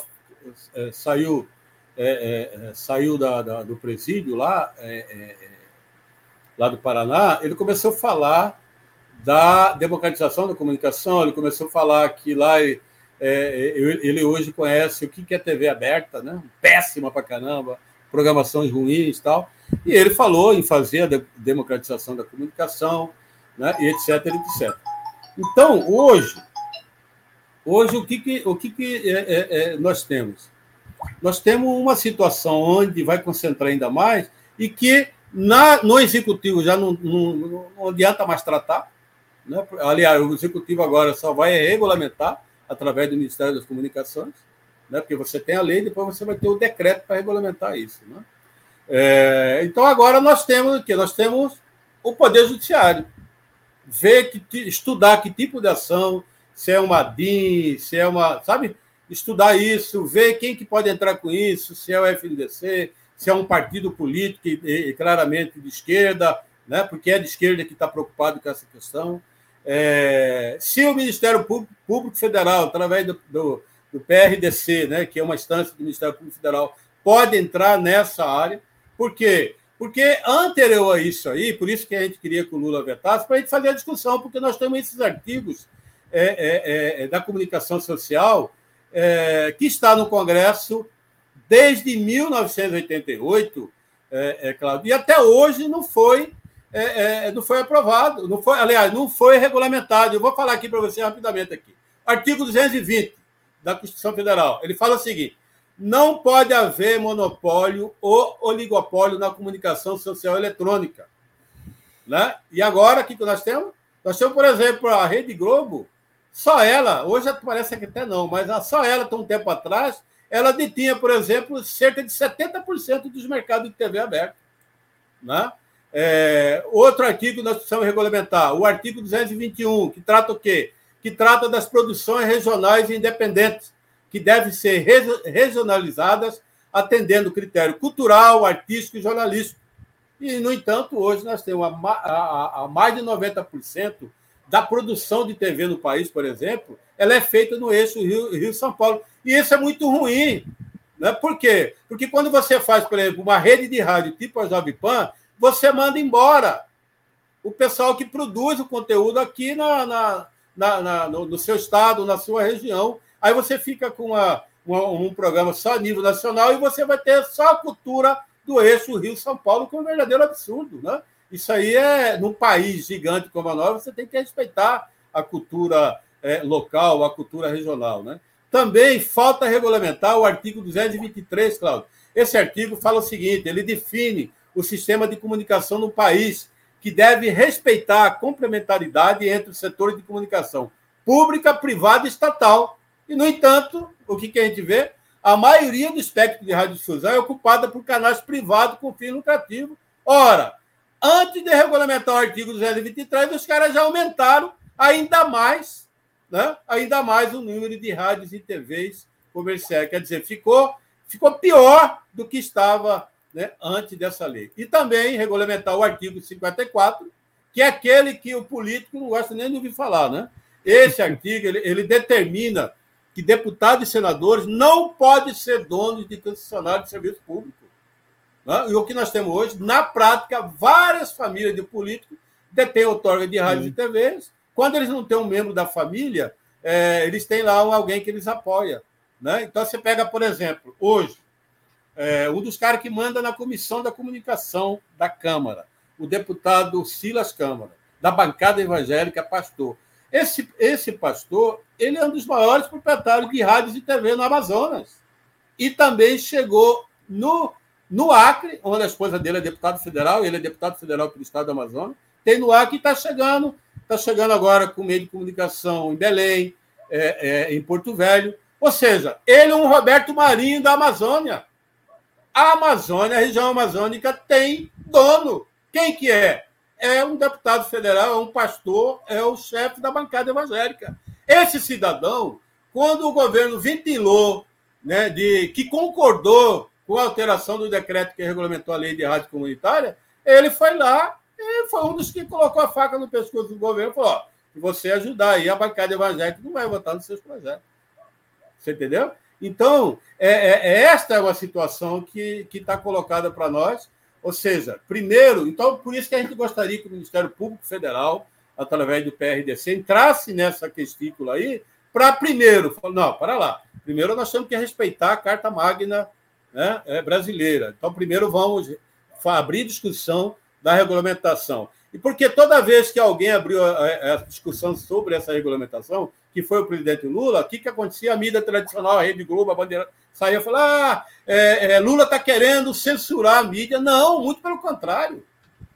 é, saiu é, é, saiu da, da, do presídio lá lá do Paraná, ele começou a falar da democratização da comunicação, ele começou a falar que lá é, ele hoje conhece o que é TV aberta, né? péssima para caramba, programações ruins e tal, e ele falou em fazer a democratização da comunicação, né? e etc, etc. Então, hoje, hoje o que, que, o que, que é, é, é, nós temos? Nós temos uma situação onde vai concentrar ainda mais e que na, no executivo já não, não, não adianta mais tratar. Né? Aliás, o executivo agora só vai regulamentar através do Ministério das Comunicações, né? porque você tem a lei, depois você vai ter o decreto para regulamentar isso. Né? É, então agora nós temos o quê? Nós temos o Poder Judiciário. Ver que, estudar que tipo de ação, se é uma DIN, se é uma. Sabe? Estudar isso, ver quem que pode entrar com isso, se é o FNDC, se é um partido político e, claramente de esquerda, né, porque é de esquerda que está preocupado com essa questão. É, se o Ministério Público, Público Federal, através do, do, do, PRDC, né, que é uma instância do Ministério Público Federal, pode entrar nessa área, por quê? Porque anterior a isso aí, por isso que a gente queria que o Lula vetasse, para a gente fazer a discussão, porque nós temos esses artigos é, é, é da comunicação social é, que está no Congresso desde 1988, é, é claro, e até hoje não foi, é, é, não foi aprovado, não foi, aliás, não foi regulamentado. Eu vou falar aqui para você rapidamente aqui. Artigo 220 da Constituição Federal. Ele fala o seguinte: não pode haver monopólio ou oligopólio na comunicação social eletrônica. Né? E agora, o que nós temos? Nós temos, por exemplo, a Rede Globo, só ela, hoje parece que até não, mas só ela, até um tempo atrás, ela detinha, por exemplo, cerca de 70% dos mercados de TV aberto. Né? É, outro artigo nós precisamos regulamentar, o artigo 221, que trata o quê? que trata das produções regionais independentes, que devem ser regionalizadas atendendo o critério cultural, artístico e jornalístico. E, no entanto, hoje nós temos a, a, a mais de 90% da produção de TV no país, por exemplo, ela é feita no eixo Rio-São Paulo. E isso é muito ruim. Né? Por quê? Porque quando você faz, por exemplo, uma rede de rádio tipo a Jovem Pan, você manda embora o pessoal que produz o conteúdo aqui na, na, na, na no, no, seu estado, na sua região. Aí você fica com uma, uma, um programa só a nível nacional e você vai ter só a cultura do eixo Rio-São Paulo, que é um verdadeiro absurdo. Né? Isso aí é, num país gigante como a nós, você tem que respeitar a cultura é, local, a cultura regional. Né? Também falta regulamentar o artigo 223, Cláudio. Esse artigo fala o seguinte: ele define o sistema de comunicação no país, que deve respeitar a complementaridade entre os setores de comunicação pública, privada e estatal. E, no entanto, o que, que a gente vê? A maioria do espectro de radiodifusão é ocupada por canais privados com fim lucrativo. Ora, antes de regulamentar o artigo 223, os caras já aumentaram ainda mais né? ainda mais o número de rádios e TVs comerciais. Quer dizer, ficou, ficou pior do que estava né, antes dessa lei. E também regulamentar o artigo 54, que é aquele que o político não gosta nem de ouvir falar. Né? Esse artigo ele, ele determina que deputados e senadores não podem ser donos de concessionário de serviço público. Né? E o que nós temos hoje, na prática, várias famílias de políticos detêm outorga de rádios e TVs quando eles não têm um membro da família, é, eles têm lá alguém que eles apoia. Né? Então, você pega, por exemplo, hoje, é, um dos caras que manda na Comissão da Comunicação da Câmara, o deputado Silas Câmara, da bancada evangélica, pastor. Esse, esse pastor, ele é um dos maiores proprietários de rádios e TV no Amazonas. E também chegou no, no Acre, onde a esposa dele é deputado federal, ele é deputado federal pelo estado do Amazonas, tem no Acre e está chegando está chegando agora com meio de comunicação em Belém, é, é, em Porto Velho. Ou seja, ele é um Roberto Marinho da Amazônia. A Amazônia, a região amazônica, tem dono. Quem que é? É um deputado federal, é um pastor, é o chefe da bancada evangélica. Esse cidadão, quando o governo ventilou, né, de, que concordou com a alteração do decreto que regulamentou a lei de rádio comunitária, ele foi lá e foi um dos que colocou a faca no pescoço do governo e falou: ó, se você ajudar aí, a bancada evangélica não vai votar nos seus projetos. Você entendeu? Então, é, é, é esta é uma situação que está colocada para nós. Ou seja, primeiro, então, por isso que a gente gostaria que o Ministério Público Federal, através do PRDC, entrasse nessa questícula aí, para primeiro, não, para lá. Primeiro nós temos que respeitar a Carta Magna né, é, brasileira. Então, primeiro vamos abrir discussão da regulamentação. E porque toda vez que alguém abriu a, a discussão sobre essa regulamentação, que foi o presidente Lula, o que, que acontecia? A mídia tradicional, a Rede Globo, a bandeira, saía e falava: ah, é, é, Lula está querendo censurar a mídia. Não, muito pelo contrário.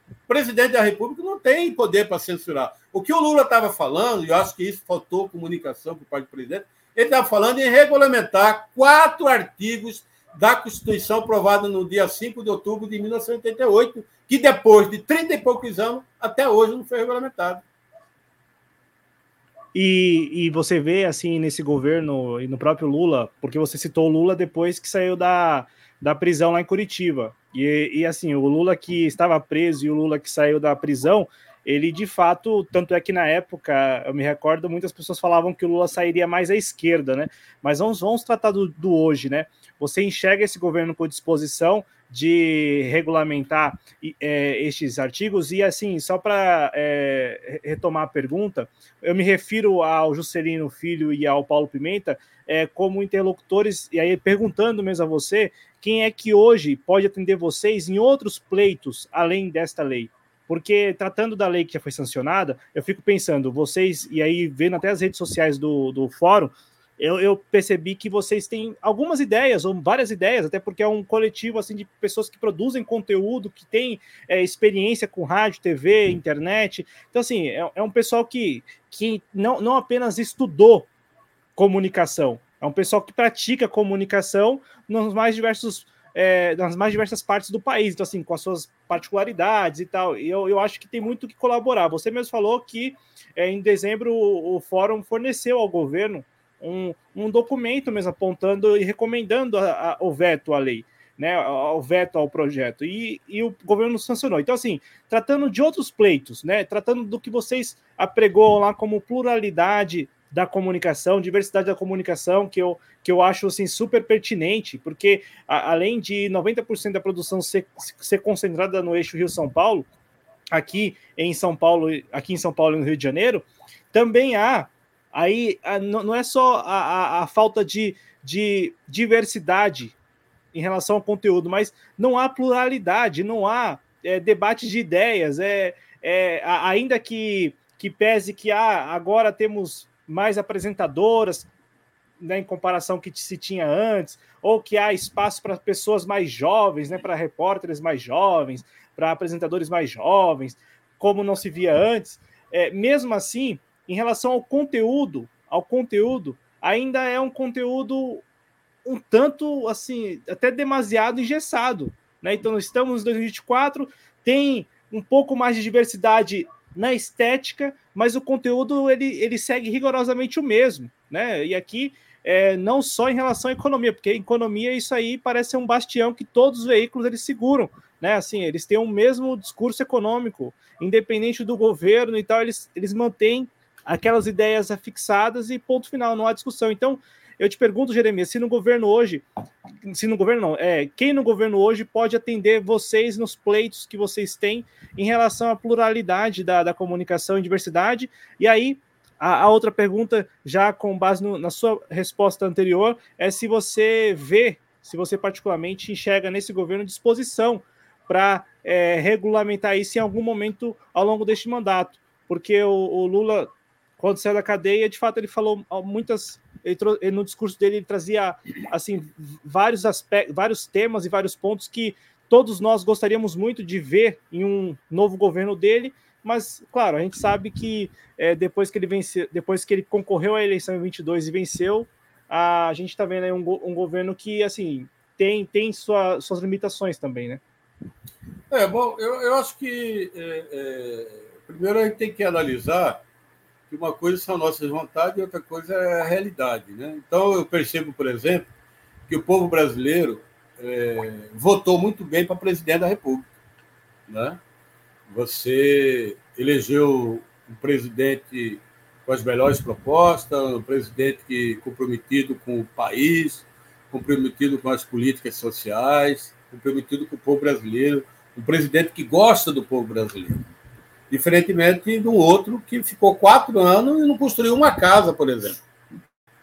O presidente da República não tem poder para censurar. O que o Lula estava falando, e eu acho que isso faltou comunicação por parte do presidente, ele estava falando em regulamentar quatro artigos da Constituição aprovada no dia 5 de outubro de 1988, que depois de 30 e poucos anos, até hoje não foi regulamentado. E, e você vê, assim, nesse governo e no próprio Lula, porque você citou o Lula depois que saiu da, da prisão lá em Curitiba. E, e assim, o Lula que estava preso e o Lula que saiu da prisão, ele de fato, tanto é que na época, eu me recordo, muitas pessoas falavam que o Lula sairia mais à esquerda, né? Mas vamos, vamos tratar do, do hoje, né? Você enxerga esse governo com disposição de regulamentar é, estes artigos? E assim, só para é, retomar a pergunta, eu me refiro ao Juscelino Filho e ao Paulo Pimenta é, como interlocutores, e aí perguntando mesmo a você, quem é que hoje pode atender vocês em outros pleitos além desta lei? Porque tratando da lei que já foi sancionada, eu fico pensando, vocês, e aí vendo até as redes sociais do, do fórum, eu, eu, percebi que vocês têm algumas ideias, ou várias ideias, até porque é um coletivo assim de pessoas que produzem conteúdo, que tem é, experiência com rádio, TV, internet. Então, assim, é, é, um pessoal que, que não, não apenas estudou comunicação, é um pessoal que pratica comunicação nos mais diversos é, nas mais diversas partes do país, então, assim, com as suas particularidades e tal. E eu, eu acho que tem muito que colaborar. Você mesmo falou que é, em dezembro o, o fórum forneceu ao governo um, um documento mesmo apontando e recomendando a, a, o veto à lei, né, o veto ao projeto, e, e o governo sancionou. Então, assim, tratando de outros pleitos, né, tratando do que vocês apregou lá como pluralidade da comunicação, diversidade da comunicação, que eu, que eu acho assim, super pertinente, porque a, além de 90% da produção ser, ser concentrada no eixo Rio-São Paulo, aqui em São Paulo, aqui em São Paulo e no Rio de Janeiro, também há aí não é só a, a, a falta de, de diversidade em relação ao conteúdo, mas não há pluralidade, não há é, debate de ideias, é, é ainda que, que pese que ah, agora temos mais apresentadoras né, em comparação que se tinha antes, ou que há espaço para pessoas mais jovens, né, para repórteres mais jovens, para apresentadores mais jovens, como não se via antes. É, mesmo assim, em relação ao conteúdo, ao conteúdo, ainda é um conteúdo um tanto assim, até demasiado engessado, né? Então estamos em 2024, tem um pouco mais de diversidade na estética, mas o conteúdo ele, ele segue rigorosamente o mesmo, né? E aqui é, não só em relação à economia, porque economia isso aí parece ser um bastião que todos os veículos eles seguram, né? Assim, eles têm o mesmo discurso econômico, independente do governo e tal, eles, eles mantêm aquelas ideias fixadas e ponto final, não há discussão. Então, eu te pergunto, Jeremias, se no governo hoje, se no governo não, é, quem no governo hoje pode atender vocês nos pleitos que vocês têm em relação à pluralidade da, da comunicação e diversidade? E aí, a, a outra pergunta, já com base no, na sua resposta anterior, é se você vê, se você particularmente enxerga nesse governo disposição para é, regulamentar isso em algum momento ao longo deste mandato. Porque o, o Lula, quando saiu da cadeia, de fato, ele falou muitas ele, ele, no discurso dele ele trazia assim vários aspectos, vários temas e vários pontos que todos nós gostaríamos muito de ver em um novo governo dele, mas claro, a gente sabe que é, depois que ele venceu, depois que ele concorreu à eleição em 22 e venceu, a gente está vendo aí um, um, governo que assim tem tem sua, suas limitações também, né? É bom, eu, eu acho que é, é, primeiro a gente tem que analisar que uma coisa são nossas vontades e outra coisa é a realidade. Né? Então, eu percebo, por exemplo, que o povo brasileiro é, votou muito bem para presidente da República. Né? Você elegeu um presidente com as melhores propostas, um presidente que comprometido com o país, comprometido com as políticas sociais, comprometido com o povo brasileiro, um presidente que gosta do povo brasileiro. Diferentemente um outro que ficou quatro anos e não construiu uma casa, por exemplo.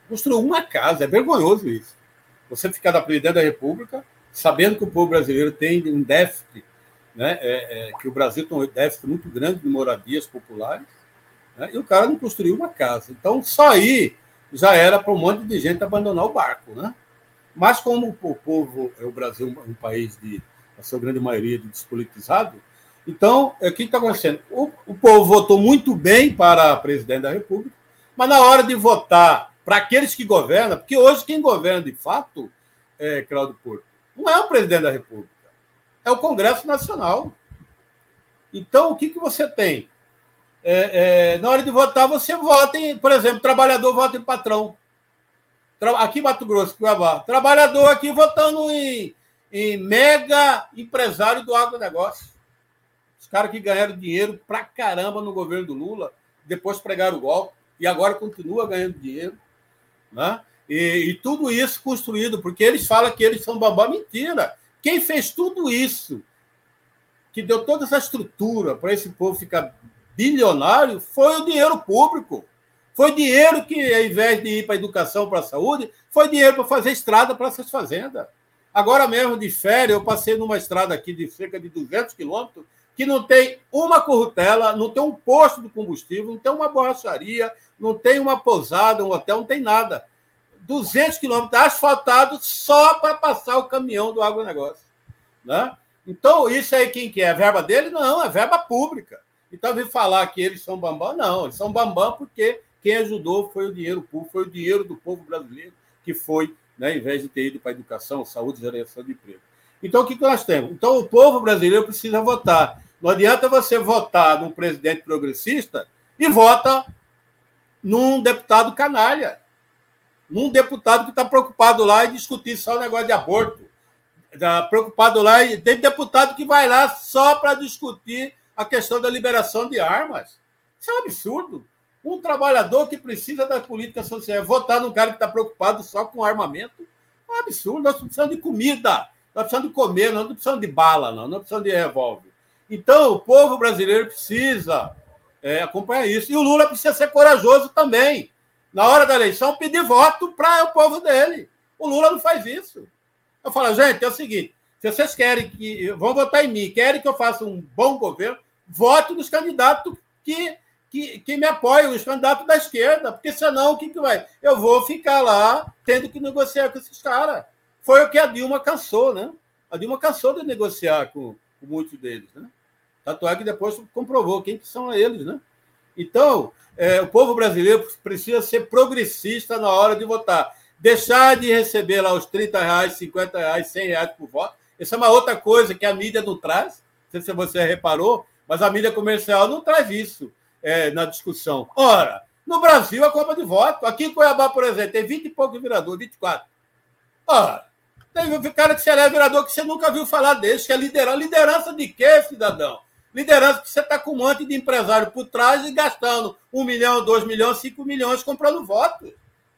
Construiu uma casa, é vergonhoso isso. Você ficar da presidente da República, sabendo que o povo brasileiro tem um déficit, né? É, é, que o Brasil tem um déficit muito grande de moradias populares, né? e o cara não construiu uma casa. Então, só aí já era para um monte de gente abandonar o barco. Né? Mas, como o povo, é o Brasil um país de, a sua grande maioria, de despolitizado, então, o que está acontecendo? O, o, povo votou muito bem para presidente da República, mas na hora de votar para aqueles que governam, porque hoje quem governa de fato, é, Cláudio Porto, não é o presidente da República, é o Congresso Nacional. Então, o que, que você tem? É, é, na hora de votar, você vota em, por exemplo, trabalhador vota em patrão. Aqui em Mato Grosso, Cuiabá. Trabalhador aqui votando em, em mega empresário do agronegócio. Caras que ganharam dinheiro pra caramba no governo do Lula, depois pregaram o golpe e agora continua ganhando dinheiro. Né? E, e, tudo isso construído, porque eles falam que eles são bambam. Mentira! Quem fez tudo isso, que deu toda essa estrutura para esse povo ficar bilionário, foi o dinheiro público. Foi dinheiro que, ao invés de ir para a educação, para a saúde, foi dinheiro para fazer estrada para essas fazendas. Agora mesmo, de férias, eu passei numa estrada aqui de cerca de 200 quilômetros, que não tem uma corrutela, não tem um posto de combustível, não tem uma borracharia, não tem uma pousada, um hotel, não tem nada. 200 quilômetros asfaltado só para passar o caminhão do agronegócio. Né? Então, isso aí quem quer? É a verba dele? Não, é verba pública. Então, vir falar que eles são bambam, não. Eles são bambam porque quem ajudou foi o dinheiro público, foi o dinheiro do povo brasileiro que foi, né, em vez de ter ido para a educação, saúde geração de emprego. Então, o que, que nós temos? Então, o povo brasileiro precisa votar. Não adianta você votar num presidente progressista e vota num deputado canalha, num deputado que está preocupado lá em discutir só o negócio de aborto. Está preocupado lá, e tem deputado que vai lá só para discutir a questão da liberação de armas. Isso é um absurdo. Um trabalhador que precisa da política social votar num cara que está preocupado só com armamento é um absurdo. Nós precisamos de comida, nós precisamos de comer, nós não precisamos de bala, não, nós precisamos de revólver. Então, o povo brasileiro precisa é, acompanhar isso. E o Lula precisa ser corajoso também. Na hora da eleição, pedir voto para o povo dele. O Lula não faz isso. Eu falo, gente, é o seguinte: se vocês querem que. vão votar em mim, querem que eu faça um bom governo, vote nos candidatos que, que, que me apoiam, os candidatos da esquerda, porque senão o que, que vai? Eu vou ficar lá tendo que negociar com esses caras. Foi o que a Dilma cansou, né? A Dilma cansou de negociar com, com muitos deles, né? Tanto é que depois comprovou quem que são eles, né? Então, é, o povo brasileiro precisa ser progressista na hora de votar. Deixar de receber lá os 30 reais, 50 reais, 100 reais por voto. Essa é uma outra coisa que a mídia não traz. Não sei se você reparou, mas a mídia comercial não traz isso é, na discussão. Ora, no Brasil, a compra de voto. Aqui em Cuiabá, por exemplo, tem 20 e poucos vereadores, 24. Ora, tem um cara que se é vereador que você nunca viu falar desse, que é liderança. Liderança de quê, cidadão? Liderança que você está com um monte de empresário por trás e gastando um milhão, dois milhões, cinco milhões comprando voto.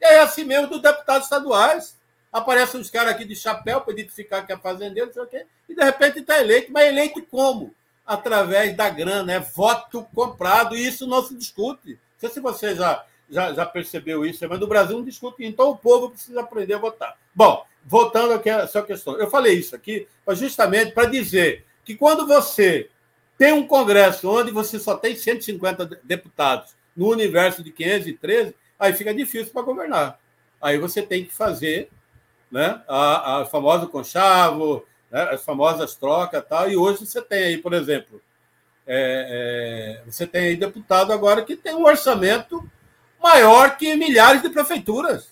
E é assim mesmo dos deputados estaduais. Aparecem uns caras aqui de chapéu para identificar que é fazendeiro, não sei o quê, e de repente está eleito. Mas eleito como? Através da grana, é voto comprado, e isso não se discute. Não sei se você já, já, já percebeu isso, mas no Brasil não discute. Então o povo precisa aprender a votar. Bom, voltando à sua questão. Eu falei isso aqui justamente para dizer que quando você tem um Congresso onde você só tem 150 deputados no universo de 513, aí fica difícil para governar. Aí você tem que fazer né, a, a famosa conchavo, né, as famosas trocas tal. E hoje você tem aí, por exemplo, é, é, você tem aí deputado agora que tem um orçamento maior que milhares de prefeituras.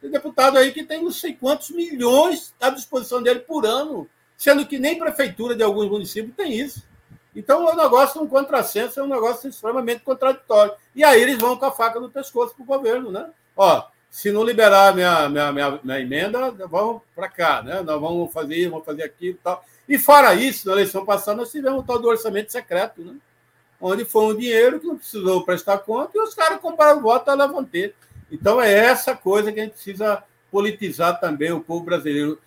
Tem deputado aí que tem não sei quantos milhões à disposição dele por ano, sendo que nem prefeitura de alguns municípios tem isso. Então, um negócio, um contrassenso, é um negócio extremamente contraditório. E aí eles vão com a faca no pescoço para o governo, né? Ó, se não liberar minha, minha, minha, minha emenda, vamos para cá, né? Nós vamos fazer isso, vamos fazer aquilo e tal. E fora isso, na eleição passada, nós tivemos o tal do orçamento secreto, né? Onde foi um dinheiro que não precisou prestar conta e os caras compraram voto a levantar. Então, é essa coisa que a gente precisa politizar também o povo brasileiro.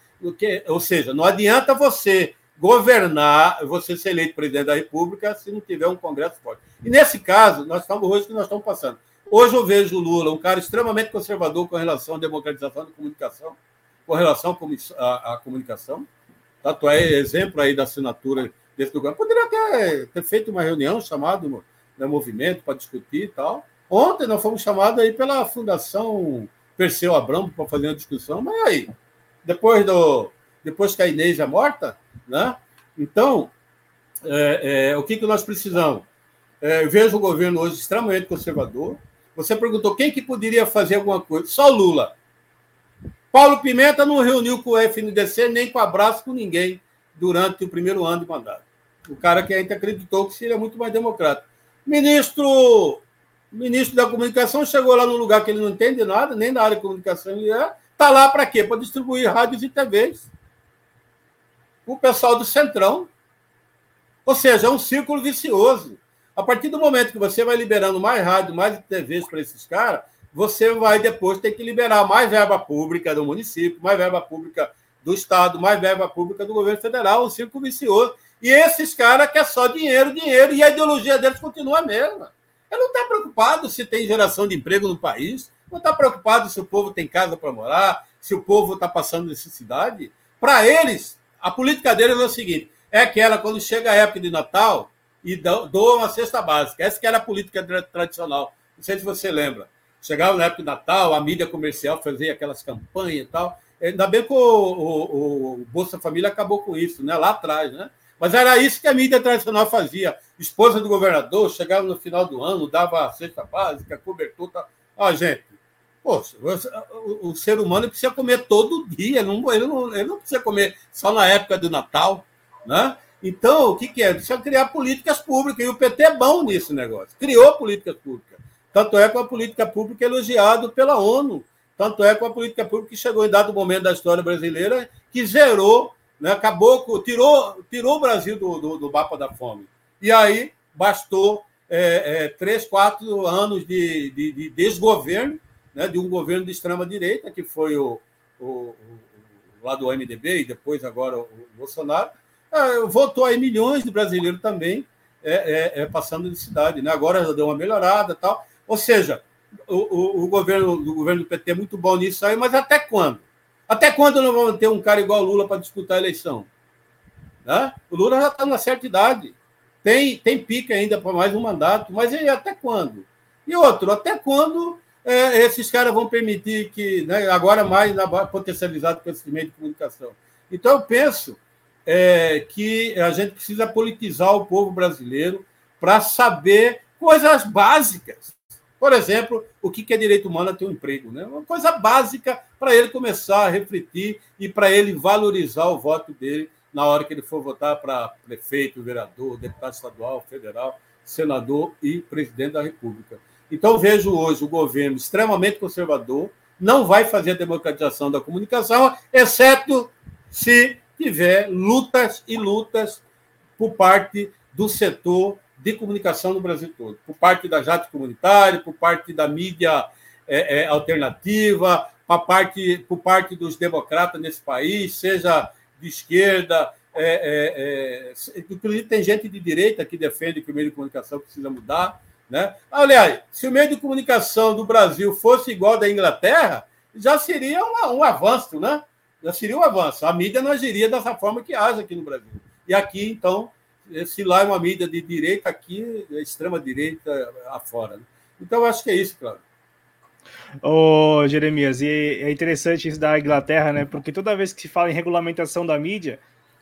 Ou seja, não adianta você governar, você ser eleito presidente da República se não tiver um Congresso forte. E nesse caso, nós estamos hoje que nós estamos passando. Hoje eu vejo o Lula, um cara extremamente conservador com relação à democratização da comunicação, com relação à, comunicação. Tanto é exemplo aí da assinatura desse governo. Poderia ter, ter feito uma reunião chamada né, movimento para discutir e tal. Ontem nós fomos chamados aí pela Fundação Perseu Abramo para fazer uma discussão, mas aí, depois do depois que a Inês é morta, né? Então, é, é, o que, que nós precisamos? É, eu vejo o governo hoje extremamente conservador. Você perguntou quem que poderia fazer alguma coisa? Só Lula. Paulo Pimenta não reuniu com o FNDC nem com abraço com ninguém durante o primeiro ano de mandato. O cara que a gente acreditou que seria muito mais democrático. Ministro, ministro da comunicação chegou lá num lugar que ele não entende nada, nem na área de comunicação ele é. Está lá para quê? Para distribuir rádios e TVs o pessoal do Centrão. Ou seja, é um círculo vicioso. A partir do momento que você vai liberando mais rádio, mais TVs para esses caras, você vai depois ter que liberar mais verba pública do município, mais verba pública do Estado, mais verba pública do governo federal, um círculo vicioso. E esses caras querem só dinheiro, dinheiro, e a ideologia deles continua a mesma. Ele não está preocupado se tem geração de emprego no país, não está preocupado se o povo tem casa para morar, se o povo está passando necessidade. Para eles, a política deles é o seguinte: é aquela quando chega a época de Natal e doa uma cesta básica. Essa que era a política tradicional. Não sei se você lembra. Chegava na época de Natal, a mídia comercial fazia aquelas campanhas e tal. Ainda bem que o, o, o Bolsa Família acabou com isso, né? lá atrás, né? Mas era isso que a mídia tradicional fazia. Esposa do governador chegava no final do ano, dava a cesta básica, cobertura. Ó, gente, Poxa, o, o, ser humano precisa comer todo dia, não, ele, não, ele não precisa comer só na época do Natal. Né? Então, o que, que é? Precisa criar políticas públicas, e o PT é bom nisso negócio. Criou políticas públicas. Tanto é com a política pública elogiado pela ONU. Tanto é com a política pública que chegou em dado momento da história brasileira, que zerou, né, acabou, tirou, tirou o Brasil do, do, do mapa da fome. E aí bastou é, é, três, quatro anos de, de, de desgoverno, né, de um governo de extrema-direita, que foi o, o, o, lá do MDB e depois agora o Bolsonaro, é, votou aí milhões de brasileiros também é, é, é, passando de cidade. Né? Agora já deu uma melhorada tal. Ou seja, o, o, governo, o governo do PT é muito bom nisso aí, mas até quando? Até quando não vamos ter um cara igual Lula para disputar a eleição? Né? O Lula já está numa certa idade. Tem, tem pique ainda para mais um mandato, mas até quando? E outro, até quando é, esses caras vão permitir que, né, agora mais na, potencializado com esse meio de comunicação? Então, eu penso é, que a gente precisa politizar o povo brasileiro para saber coisas básicas. Por exemplo, o que é direito humano a ter um emprego. Né? Uma coisa básica para ele começar a refletir e para ele valorizar o voto dele na hora que ele for votar para prefeito, vereador, deputado estadual, federal, senador e presidente da República. Então, vejo hoje o governo extremamente conservador, não vai fazer a democratização da comunicação, exceto se tiver lutas e lutas por parte do setor de comunicação no Brasil todo, por parte da Jato Comunitária, por parte da mídia é, é, alternativa, por parte, por parte dos democratas nesse país, seja de esquerda, é, é, é, inclusive tem gente de direita que defende que o meio de comunicação precisa mudar. Né? Aliás, se o meio de comunicação do Brasil fosse igual da Inglaterra, já seria um, um avanço, né? Já seria um avanço. A mídia não agiria dessa forma que age aqui no Brasil. E aqui, então, se lá é uma mídia de direita, aqui é extrema direita afora. Né? Então, acho que é isso, claro. Ô, Jeremias, e é interessante isso da Inglaterra, né? Porque toda vez que se fala em regulamentação da mídia,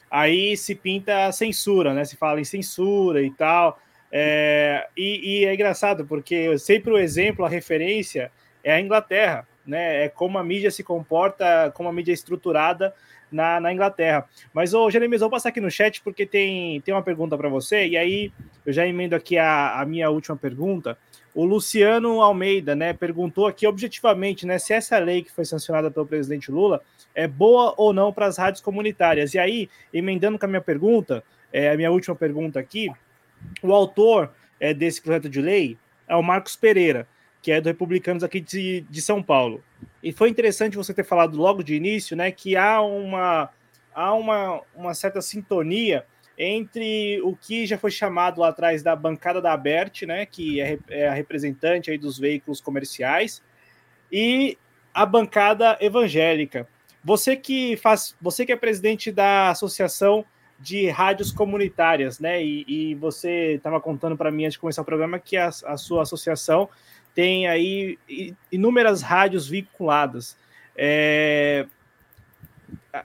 aí se pinta censura, né? Se fala em censura e tal. É, e, e, é engraçado, porque sempre o exemplo, a referência é a Inglaterra, né? É como a mídia se comporta, como a mídia é estruturada na, na Inglaterra. Mas, ô, Jeremias, vou passar aqui no chat porque tem, tem uma pergunta para você, e aí eu já emendo aqui a, a minha última pergunta. O Luciano Almeida, né, perguntou aqui objetivamente, né, se essa lei que foi sancionada pelo presidente Lula é boa ou não para as rádios comunitárias. E aí, emendando com a minha pergunta, é, a minha última pergunta aqui, o autor é, desse projeto de lei é o Marcos Pereira, que é do Republicanos aqui de, de São Paulo. E foi interessante você ter falado logo de início, né, que há uma há uma, uma certa sintonia entre o que já foi chamado lá atrás da bancada da Abert, né, que é, é a representante aí dos veículos comerciais, e a bancada evangélica. Você que faz, você que é presidente da Associação de Rádios Comunitárias, né? E, e você estava contando para mim antes de começar o programa que a, a, sua associação tem aí inúmeras rádios vinculadas. É,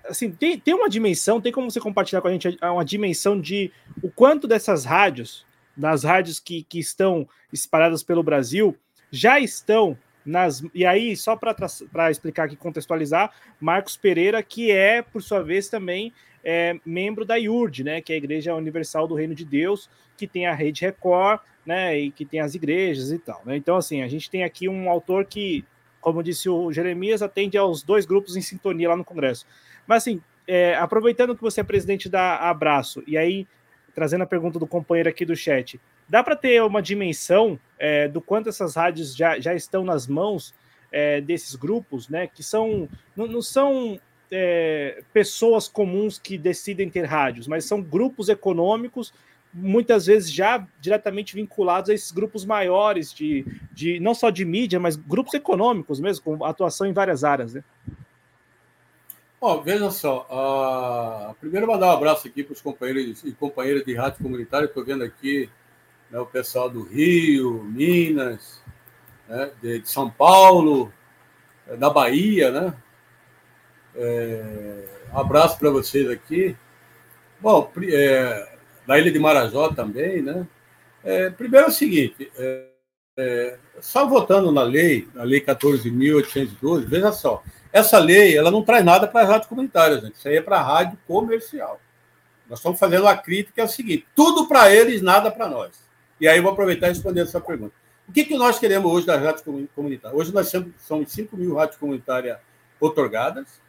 assim, tem, tem uma dimensão, tem como você compartilhar com a gente uma dimensão de o quanto dessas rádios, das rádios que, que estão espalhadas pelo Brasil, já estão nas. E aí, só para explicar aqui, contextualizar, Marcos Pereira, que é, por sua vez, também é, membro da IURD, né, que é a Igreja Universal do Reino de Deus, que tem a Rede Record, né, e que tem as igrejas e tal. Né? Então, assim, a gente tem aqui um autor que como disse o Jeremias, atende aos dois grupos em sintonia lá no Congresso. Mas, assim, é, aproveitando que você é presidente da Abraço, e aí trazendo a pergunta do companheiro aqui do chat, dá para ter uma dimensão é, do quanto essas rádios já, já estão nas mãos é, desses grupos, né? Que são não, não são é, pessoas comuns que decidem ter rádios, mas são grupos econômicos muitas vezes já diretamente vinculados a esses grupos maiores de, de não só de mídia, mas grupos econômicos mesmo, com atuação em várias áreas, né? Só, uh, primeiro mandar um abraço aqui para os companheiros e companheiras de rádio comunitária, estou vendo aqui né, o pessoal do Rio, Minas, né, de, de, São Paulo, é, da Bahia, né? É, um abraço para vocês aqui. Bom, é, da Ilha de Marajó também, né? É, primeiro é o seguinte, é, é, só votando na lei, a lei 14.812, veja só, essa lei ela não traz nada para a rádio comunitária, gente. Isso aí é para a rádio comercial. Nós estamos fazendo uma crítica é o seguinte: tudo para eles, nada para nós. E aí eu vou aproveitar e responder essa pergunta. O que, que nós queremos hoje das rádios comunitárias? Hoje nós somos 5 mil rádios comunitárias otorgadas.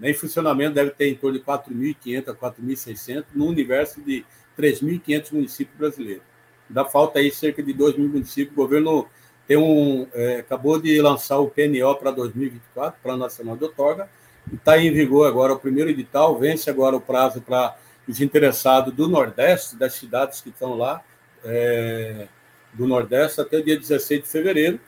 Né? Em funcionamento deve ter em torno de 4.500 a 4.600, no universo de 3.500 municípios brasileiros. Ainda falta aí cerca de 2 mil municípios. O governo tem um, é, acabou de lançar o PNO para 2024, Plano Nacional de Outorga, e está em vigor agora o primeiro edital, vence agora o prazo para os interessados do Nordeste, das cidades que estão lá, é, do Nordeste, até o dia 16 de fevereiro.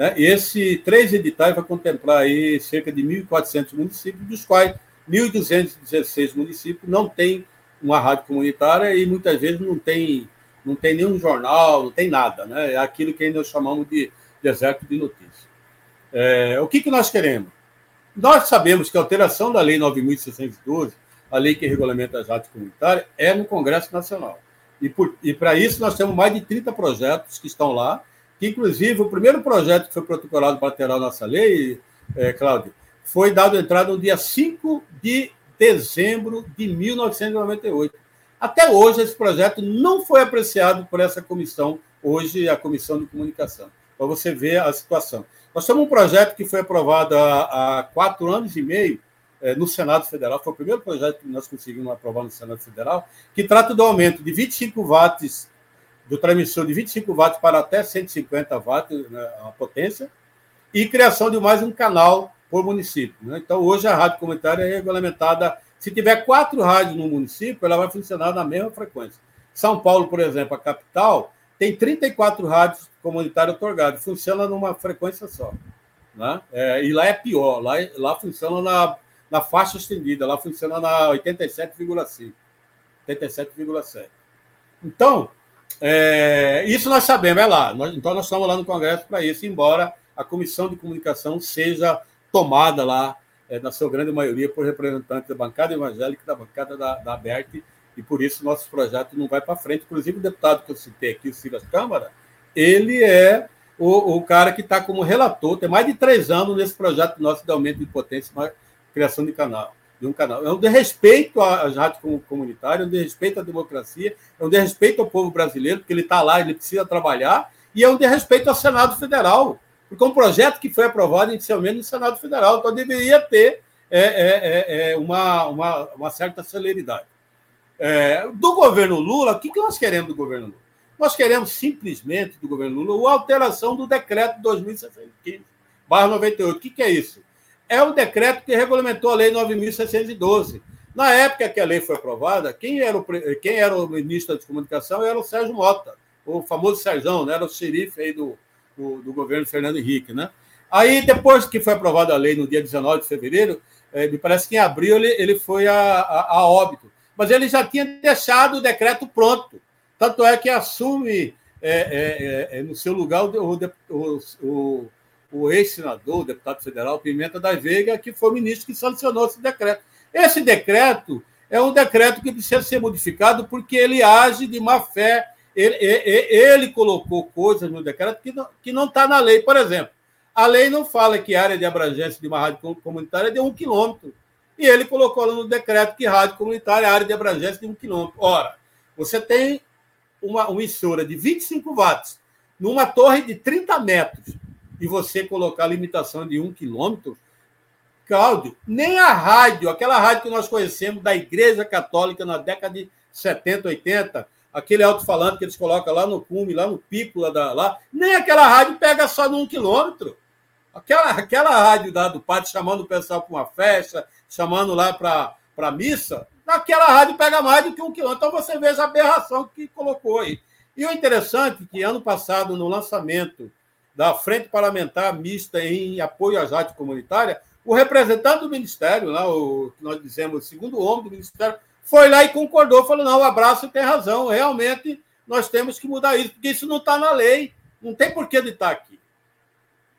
Né? E esse três editais vai contemplar aí cerca de 1.400 municípios, dos quais 1.216 municípios não têm uma rádio comunitária e muitas vezes não tem não tem nenhum jornal, não tem nada, né? É aquilo que ainda chamamos de deserto de notícias. É, o que, que nós queremos? Nós sabemos que a alteração da Lei 9.612, a lei que regulamenta as rádios comunitárias, é no Congresso Nacional. E para isso nós temos mais de 30 projetos que estão lá, que inclusive o primeiro projeto que foi protocolado para alterar nossa lei, é, Cláudio, foi dado entrada no dia 5 de dezembro de 1998. Até hoje, esse projeto não foi apreciado por essa comissão, hoje a Comissão de Comunicação, para você ver a situação. Nós temos um projeto que foi aprovado há, há quatro anos e meio é, no Senado Federal, foi o primeiro projeto que nós conseguimos aprovar no Senado Federal, que trata do aumento de 25 watts, do transmissor de 25 watts para até 150 watts né, a potência, e criação de mais um canal por município. Né? Então, hoje a rádio comunitária é regulamentada se tiver quatro rádios no município, ela vai funcionar na mesma frequência. São Paulo, por exemplo, a capital, tem 34 rádios comunitárias otorgadas, funciona numa frequência só. Né? É, e lá é pior, lá, lá funciona na, na faixa estendida, lá funciona na 87,5, 87,7. Então, é, isso nós sabemos, é lá. Nós, então, nós estamos lá no Congresso para isso, embora a comissão de comunicação seja tomada lá é, na sua grande maioria, por representantes da bancada evangélica e da bancada da, da ABERT, e por isso nosso projeto não vai para frente. Inclusive, o deputado que eu citei aqui, o Silas Câmara, ele é o, o cara que está como relator, tem mais de três anos nesse projeto nosso de aumento de potência, criação de canal de um canal. É um desrespeito às rádios comunitárias, é um desrespeito à democracia, é um desrespeito ao povo brasileiro, porque ele está lá, ele precisa trabalhar, e é um desrespeito ao Senado Federal, porque é um projeto que foi aprovado inicialmente no Senado Federal, então deveria ter é, é, é, é uma, uma, uma, certa celeridade. É, do governo Lula, o que, que nós queremos do governo Lula? Nós queremos simplesmente do governo Lula a alteração do decreto 2015, barra 98. O que, que é isso? É o decreto que regulamentou a lei 9.612. Na época que a lei foi aprovada, quem era o, quem era o ministro da Comunicação era o Sérgio Mota, o famoso Sérgio, né? era o xerife aí do, do, do, governo Fernando Henrique. Né? Aí, depois que foi aprovada a lei no dia 19 de fevereiro, é, me parece que em abril ele, ele foi a, a, a, óbito. Mas ele já tinha deixado o decreto pronto. Tanto é que assume é, é, no seu lugar o, o, o, o ex-senador, deputado federal Pimenta da Veiga, que foi o ministro que sancionou esse decreto. Esse decreto é um decreto que precisa ser modificado porque ele age de má fé ele, ele, ele colocou coisas no decreto que não está na lei. Por exemplo, a lei não fala que a área de abrangência de uma rádio comunitária é de um quilômetro. E ele colocou no decreto que rádio comunitária é área de abrangência de um quilômetro. Ora, você tem uma, uma emissora de 25 watts numa torre de 30 metros e você colocar a limitação de um quilômetro, Cláudio, nem a rádio, aquela rádio que nós conhecemos da Igreja Católica na década de 70, 80, aquele alto-falante que eles colocam lá no cume, lá no pico, lá, da, lá, nem aquela rádio pega só num quilômetro. Aquela, aquela rádio da, do padre chamando o pessoal para uma festa, chamando lá para a missa, aquela rádio pega mais do que um quilômetro. Então você veja a aberração que colocou aí. E o interessante é que ano passado, no lançamento da Frente Parlamentar Mista em apoio às rádios comunitárias, o representante do Ministério, lá, o que nós dizemos, o segundo homem do Ministério, foi lá e concordou, falou: não, o abraço tem razão, realmente nós temos que mudar isso, porque isso não está na lei, não tem porquê de estar aqui.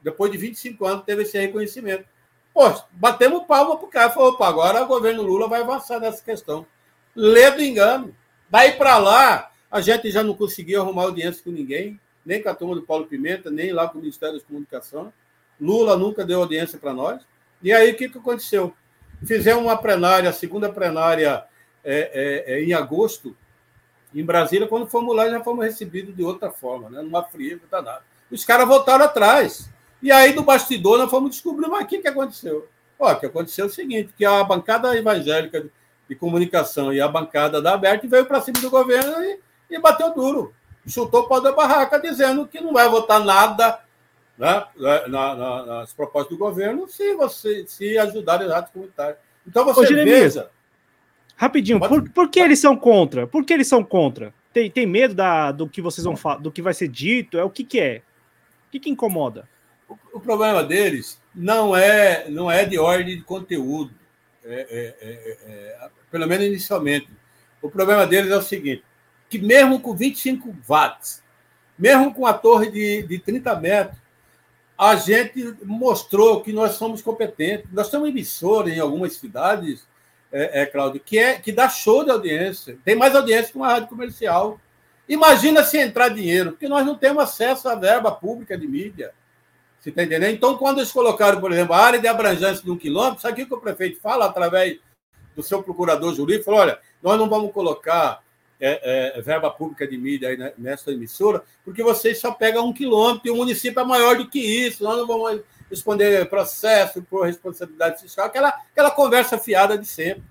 Depois de 25 anos teve esse reconhecimento. Pô, batemos palma para o cara, falou: opa, agora o governo Lula vai avançar nessa questão. Lê do engano. Daí para lá, a gente já não conseguia arrumar audiência com ninguém. Nem com a turma do Paulo Pimenta, nem lá com o Ministério da Comunicação. Lula nunca deu audiência para nós. E aí, o que, que aconteceu? Fizemos uma plenária, a segunda plenária é, é, é, em agosto, em Brasília, quando fomos lá, já fomos recebidos de outra forma, né? numa frieza danada. Os caras voltaram atrás. E aí, do bastidor, nós fomos descobrir, mas o que, que aconteceu? O que aconteceu é o seguinte, que a bancada evangélica de comunicação e a bancada da Aberta veio para cima do governo e, e bateu duro. Chutou o pau da barraca, dizendo que não vai votar nada né, na, na, nas propostas do governo se você se ajudar a rádios comunitários. Então você Ô, veja. Rapidinho, pode, por, por que eles são contra? Por que eles são contra? Tem, tem medo da, do que vocês vão falar, do que vai ser dito? É o que, que é? O que, que incomoda? O, o, problema deles não é, não é de ordem de conteúdo, é, é, é, é pelo menos inicialmente. O problema deles é o seguinte: que mesmo com 25 watts, mesmo com a torre de, de 30 metros, a gente mostrou que nós somos competentes. Nós temos emissora em algumas cidades, é, é, Cláudio, que, é, que dá show de audiência. Tem mais audiência que uma rádio comercial. Imagina se entrar dinheiro, porque nós não temos acesso à verba pública de mídia. Você está entendendo? Então, quando eles colocaram, por exemplo, a área de abrangência de um quilômetro, sabe o que o prefeito fala através do seu procurador jurídico? Falou: olha, nós não vamos colocar é, é, verba pública de mídia aí nessa emissora, porque vocês só pegam um quilômetro e o município é maior do que isso, nós não vamos responder processo por responsabilidade fiscal, aquela, aquela conversa fiada de sempre.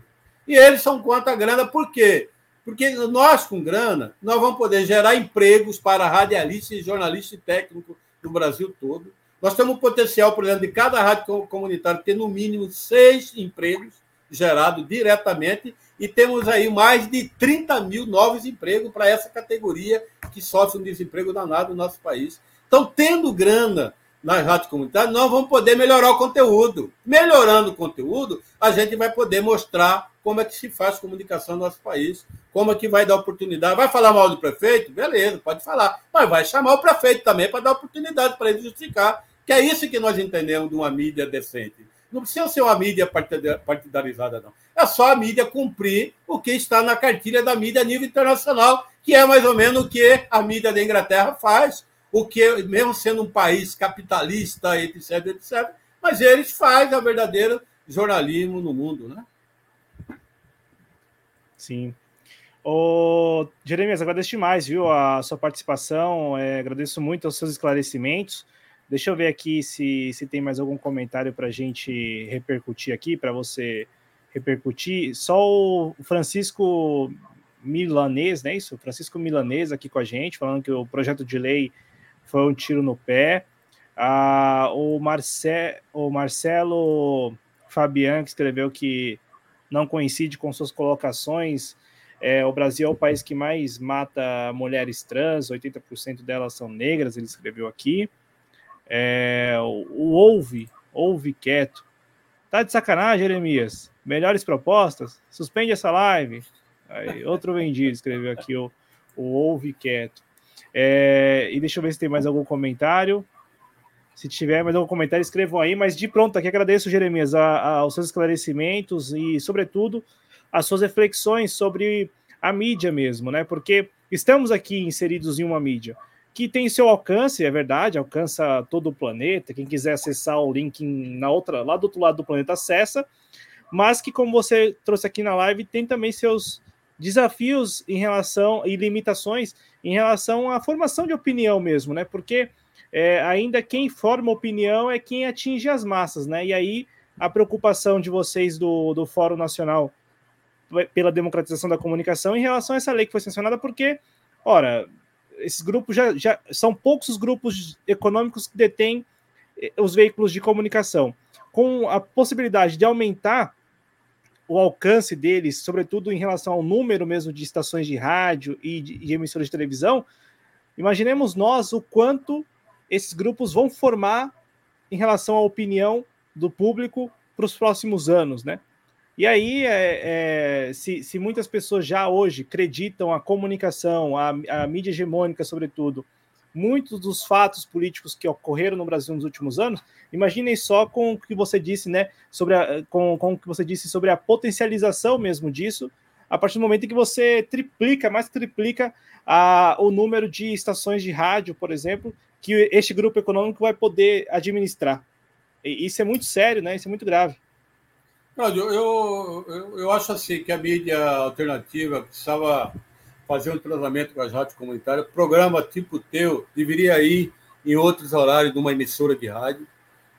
E eles são contra a grana, por quê? Porque nós, com grana, nós vamos poder gerar empregos para radialistas, jornalistas e técnicos do Brasil todo. Nós temos o potencial, por exemplo, de cada rádio comunitária ter no mínimo seis empregos gerados diretamente e temos aí mais de 30 mil novos empregos para essa categoria que sofre um desemprego danado no nosso país. Então, tendo grana nas rádios comunitárias, nós vamos poder melhorar o conteúdo. Melhorando o conteúdo, a gente vai poder mostrar como é que se faz comunicação no nosso país, como é que vai dar oportunidade. Vai falar mal do prefeito? Beleza, pode falar. Mas vai chamar o prefeito também para dar oportunidade para ele justificar, que é isso que nós entendemos de uma mídia decente. Não precisa ser uma mídia partidarizada, não. É só a mídia cumprir o que está na cartilha da mídia a nível internacional, que é mais ou menos o que a mídia da Inglaterra faz, o que, mesmo sendo um país capitalista, etc, etc, mas eles fazem a verdadeiro jornalismo no mundo, né? Sim. Ô, Jeremias, agradeço demais, viu, a sua participação, é, agradeço muito os seus esclarecimentos. Deixa eu ver aqui se, se tem mais algum comentário para a gente repercutir aqui, para você repercutir. Só o Francisco Milanês, né? Isso, Francisco Milanês aqui com a gente, falando que o projeto de lei foi um tiro no pé. Ah, o, Marce, o Marcelo Fabian, que escreveu que não coincide com suas colocações. É, o Brasil é o país que mais mata mulheres trans, 80% delas são negras, ele escreveu aqui. É, o ouve, ouve quieto. Tá de sacanagem, Jeremias? Melhores propostas? Suspende essa live. Aí, outro vendido escreveu aqui o, o ouve quieto. É, e deixa eu ver se tem mais algum comentário. Se tiver mais algum comentário, escrevam aí. Mas de pronto, aqui agradeço, Jeremias, a, a, aos seus esclarecimentos e, sobretudo, as suas reflexões sobre a mídia mesmo, né? Porque estamos aqui inseridos em uma mídia que tem seu alcance, é verdade, alcança todo o planeta. Quem quiser acessar o link na outra, lá do outro lado do planeta, acessa. Mas que, como você trouxe aqui na live, tem também seus desafios em relação e limitações em relação à formação de opinião mesmo, né? Porque é, ainda quem forma opinião é quem atinge as massas, né? E aí a preocupação de vocês do, do Fórum Nacional pela democratização da comunicação em relação a essa lei que foi sancionada, porque, ora, esses grupos já, já são poucos os grupos econômicos que detêm eh, os veículos de comunicação. Com a possibilidade de aumentar o alcance deles, sobretudo em relação ao número mesmo de estações de rádio e de, de emissoras de televisão, imaginemos nós o quanto esses grupos vão formar em relação à opinião do público para os próximos anos, né? E aí, é, é, se, se, muitas pessoas já hoje acreditam a comunicação, a, a, mídia hegemônica, sobretudo, muitos dos fatos políticos que ocorreram no Brasil nos últimos anos, imaginem só com o que você disse, né, sobre a, com, com o que você disse sobre a potencialização mesmo disso a partir do momento em que você triplica, mais triplica a, o número de estações de rádio, por exemplo, que este grupo econômico vai poder administrar. E isso é muito sério, né? Isso é muito grave. Cláudio, eu, eu, eu acho assim que a mídia alternativa precisava fazer um tratamento com as rádios comunitárias. Programa tipo teu deveria ir em outros horários de uma emissora de rádio,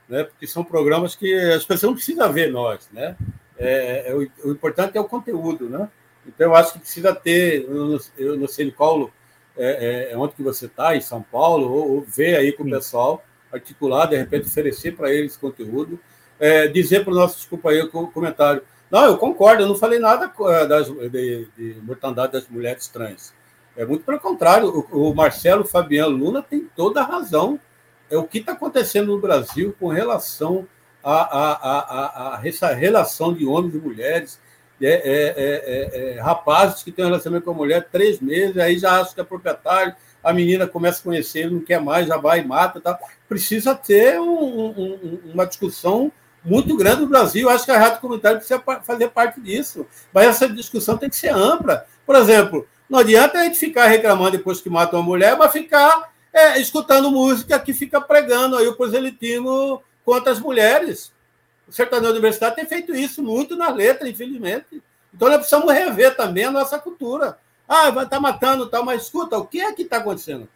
né? porque são programas que as pessoas não precisam ver nós. Né? É, é o, o, importante é o conteúdo. Né? Então, eu acho que precisa ter, eu, eu não sei qual, é, é, onde que você está, em São Paulo, ou, ou ver aí com o pessoal, articular, de repente oferecer para eles conteúdo, é, dizer para os nossos companheiros comentário, não, eu concordo, eu não falei nada é, das, de, de mortandade das mulheres trans. É muito pelo contrário, o, o Marcelo Fabiano Luna tem toda a razão. É o que está acontecendo no Brasil com relação a, a, a, a, essa relação de homens e mulheres, é, é, é, é, rapazes que têm um relacionamento com a mulher três meses, aí já acha que é proprietário, a menina começa a conhecer, não quer mais, já vai e mata. Tá? Precisa ter um, um, uma discussão muito grande no Brasil. Acho que a rádio comunitária precisa fazer parte disso. Mas essa discussão tem que ser ampla. Por exemplo, não adianta a gente ficar reclamando depois que mata uma mulher, mas ficar é, escutando música que fica pregando aí o proselitismo contra as mulheres. O sertanejo universitário tem feito isso muito na letra, infelizmente. Então nós precisamos rever também a nossa cultura. Ah, vai estar tá matando tal, mas escuta, o que é que está acontecendo?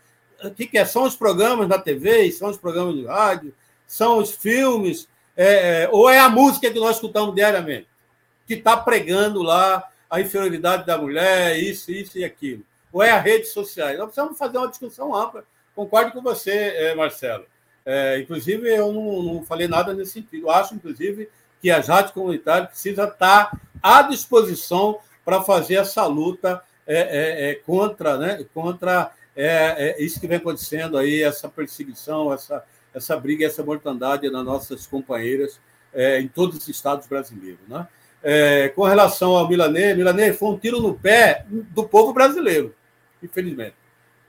O que, que é? São os programas da TV, são os programas de rádio, são os filmes, é, é, ou é a música que nós escutamos diariamente, que está pregando lá a inferioridade da mulher, isso, isso e aquilo. Ou é as redes sociais. Nós precisamos fazer uma discussão ampla. Concordo com você, é, Marcelo. É, inclusive, eu não, não, falei nada nesse sentido. Eu acho, inclusive, que as rádios comunitárias precisam estar à disposição para fazer essa luta é, é, é contra, né, contra isso que vem acontecendo aí, essa perseguição, essa, essa briga, essa mortandade nas nossas companheiras em todos os estados brasileiros. Né? É, com relação ao Milanê, Milanê foi um tiro no pé do povo brasileiro, infelizmente.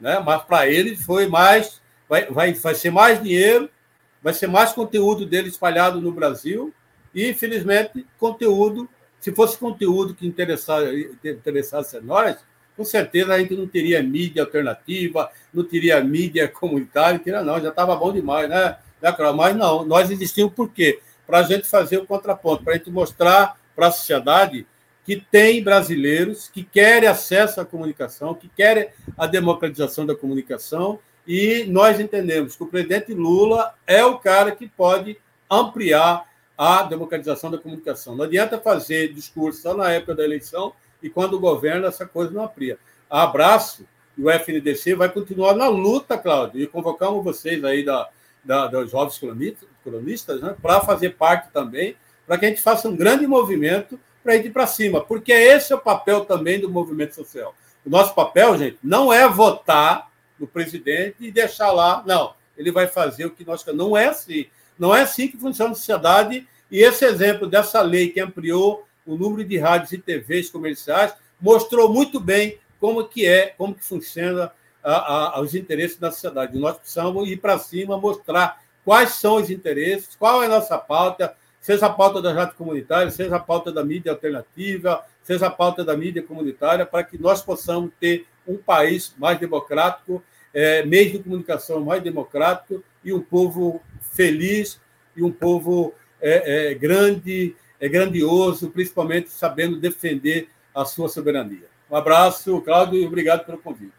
Né? Mas para ele foi mais, vai, vai, vai ser mais dinheiro, vai ser mais conteúdo dele espalhado no Brasil e, infelizmente, conteúdo, se fosse conteúdo que interessasse, interessasse a nós, com certeza a gente não teria mídia alternativa, não teria mídia [LAUGHS] comunitária, teria não, já estava bom demais, né? né Mas não, nós existimos por quê? Para a gente fazer o contraponto, para a gente mostrar para a sociedade que tem brasileiros que querem acesso à comunicação, que querem a democratização da comunicação, e nós entendemos que o presidente Lula é o cara que pode ampliar a democratização da comunicação. Não adianta fazer discurso só na época da eleição e quando o governo essa coisa não amplia. Abraço, e o FNDC vai continuar na luta, Cláudio, e convocamos vocês aí da, da dos jovens cronistas né, para fazer parte também para que a gente faça um grande movimento para ir para cima, porque esse é o papel também do movimento social. O nosso papel, gente, não é votar no presidente e deixar lá, não. Ele vai fazer o que nós queremos. Não é assim. Não é assim que funciona a sociedade. E esse exemplo dessa lei que ampliou o número de rádios e TVs comerciais mostrou muito bem como que é, como que funciona a, a, os interesses da sociedade. Nós precisamos ir para cima, mostrar quais são os interesses, qual é a nossa pauta, seja a pauta das rádios comunitárias, seja a pauta da mídia alternativa, seja a pauta da mídia comunitária, para que nós possamos ter um país mais democrático, é, meio de comunicação mais democrático e um povo feliz e um povo é, é, grande, é grandioso, principalmente sabendo defender a sua soberania. Um abraço, Cláudio, e obrigado pelo convite.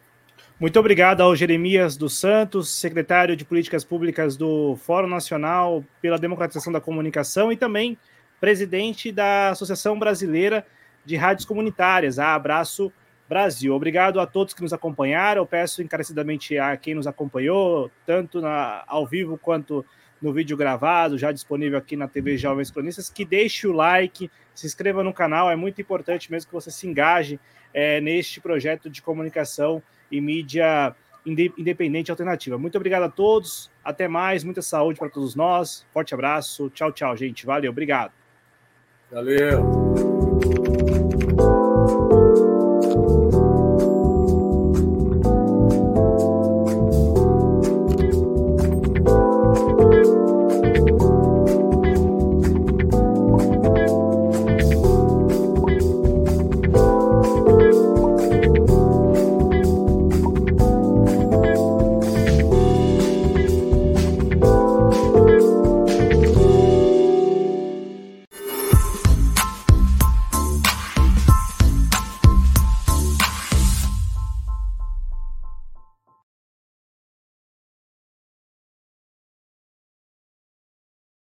Muito obrigado ao Jeremias dos Santos, secretário de Políticas Públicas do Fórum Nacional pela Democratização da Comunicação e também presidente da Associação Brasileira de Rádios Comunitárias, a Abraço Brasil. Obrigado a todos que nos acompanharam. Eu peço encarecidamente a quem nos acompanhou, tanto na, ao vivo quanto no vídeo gravado, já disponível aqui na TV Jovens Cronistas, que deixe o like, se inscreva no canal, é muito importante mesmo que você se engaje é, neste projeto de comunicação e mídia independente alternativa. Muito obrigado a todos, até mais, muita saúde para todos nós, forte abraço, tchau, tchau, gente, valeu, obrigado. Valeu.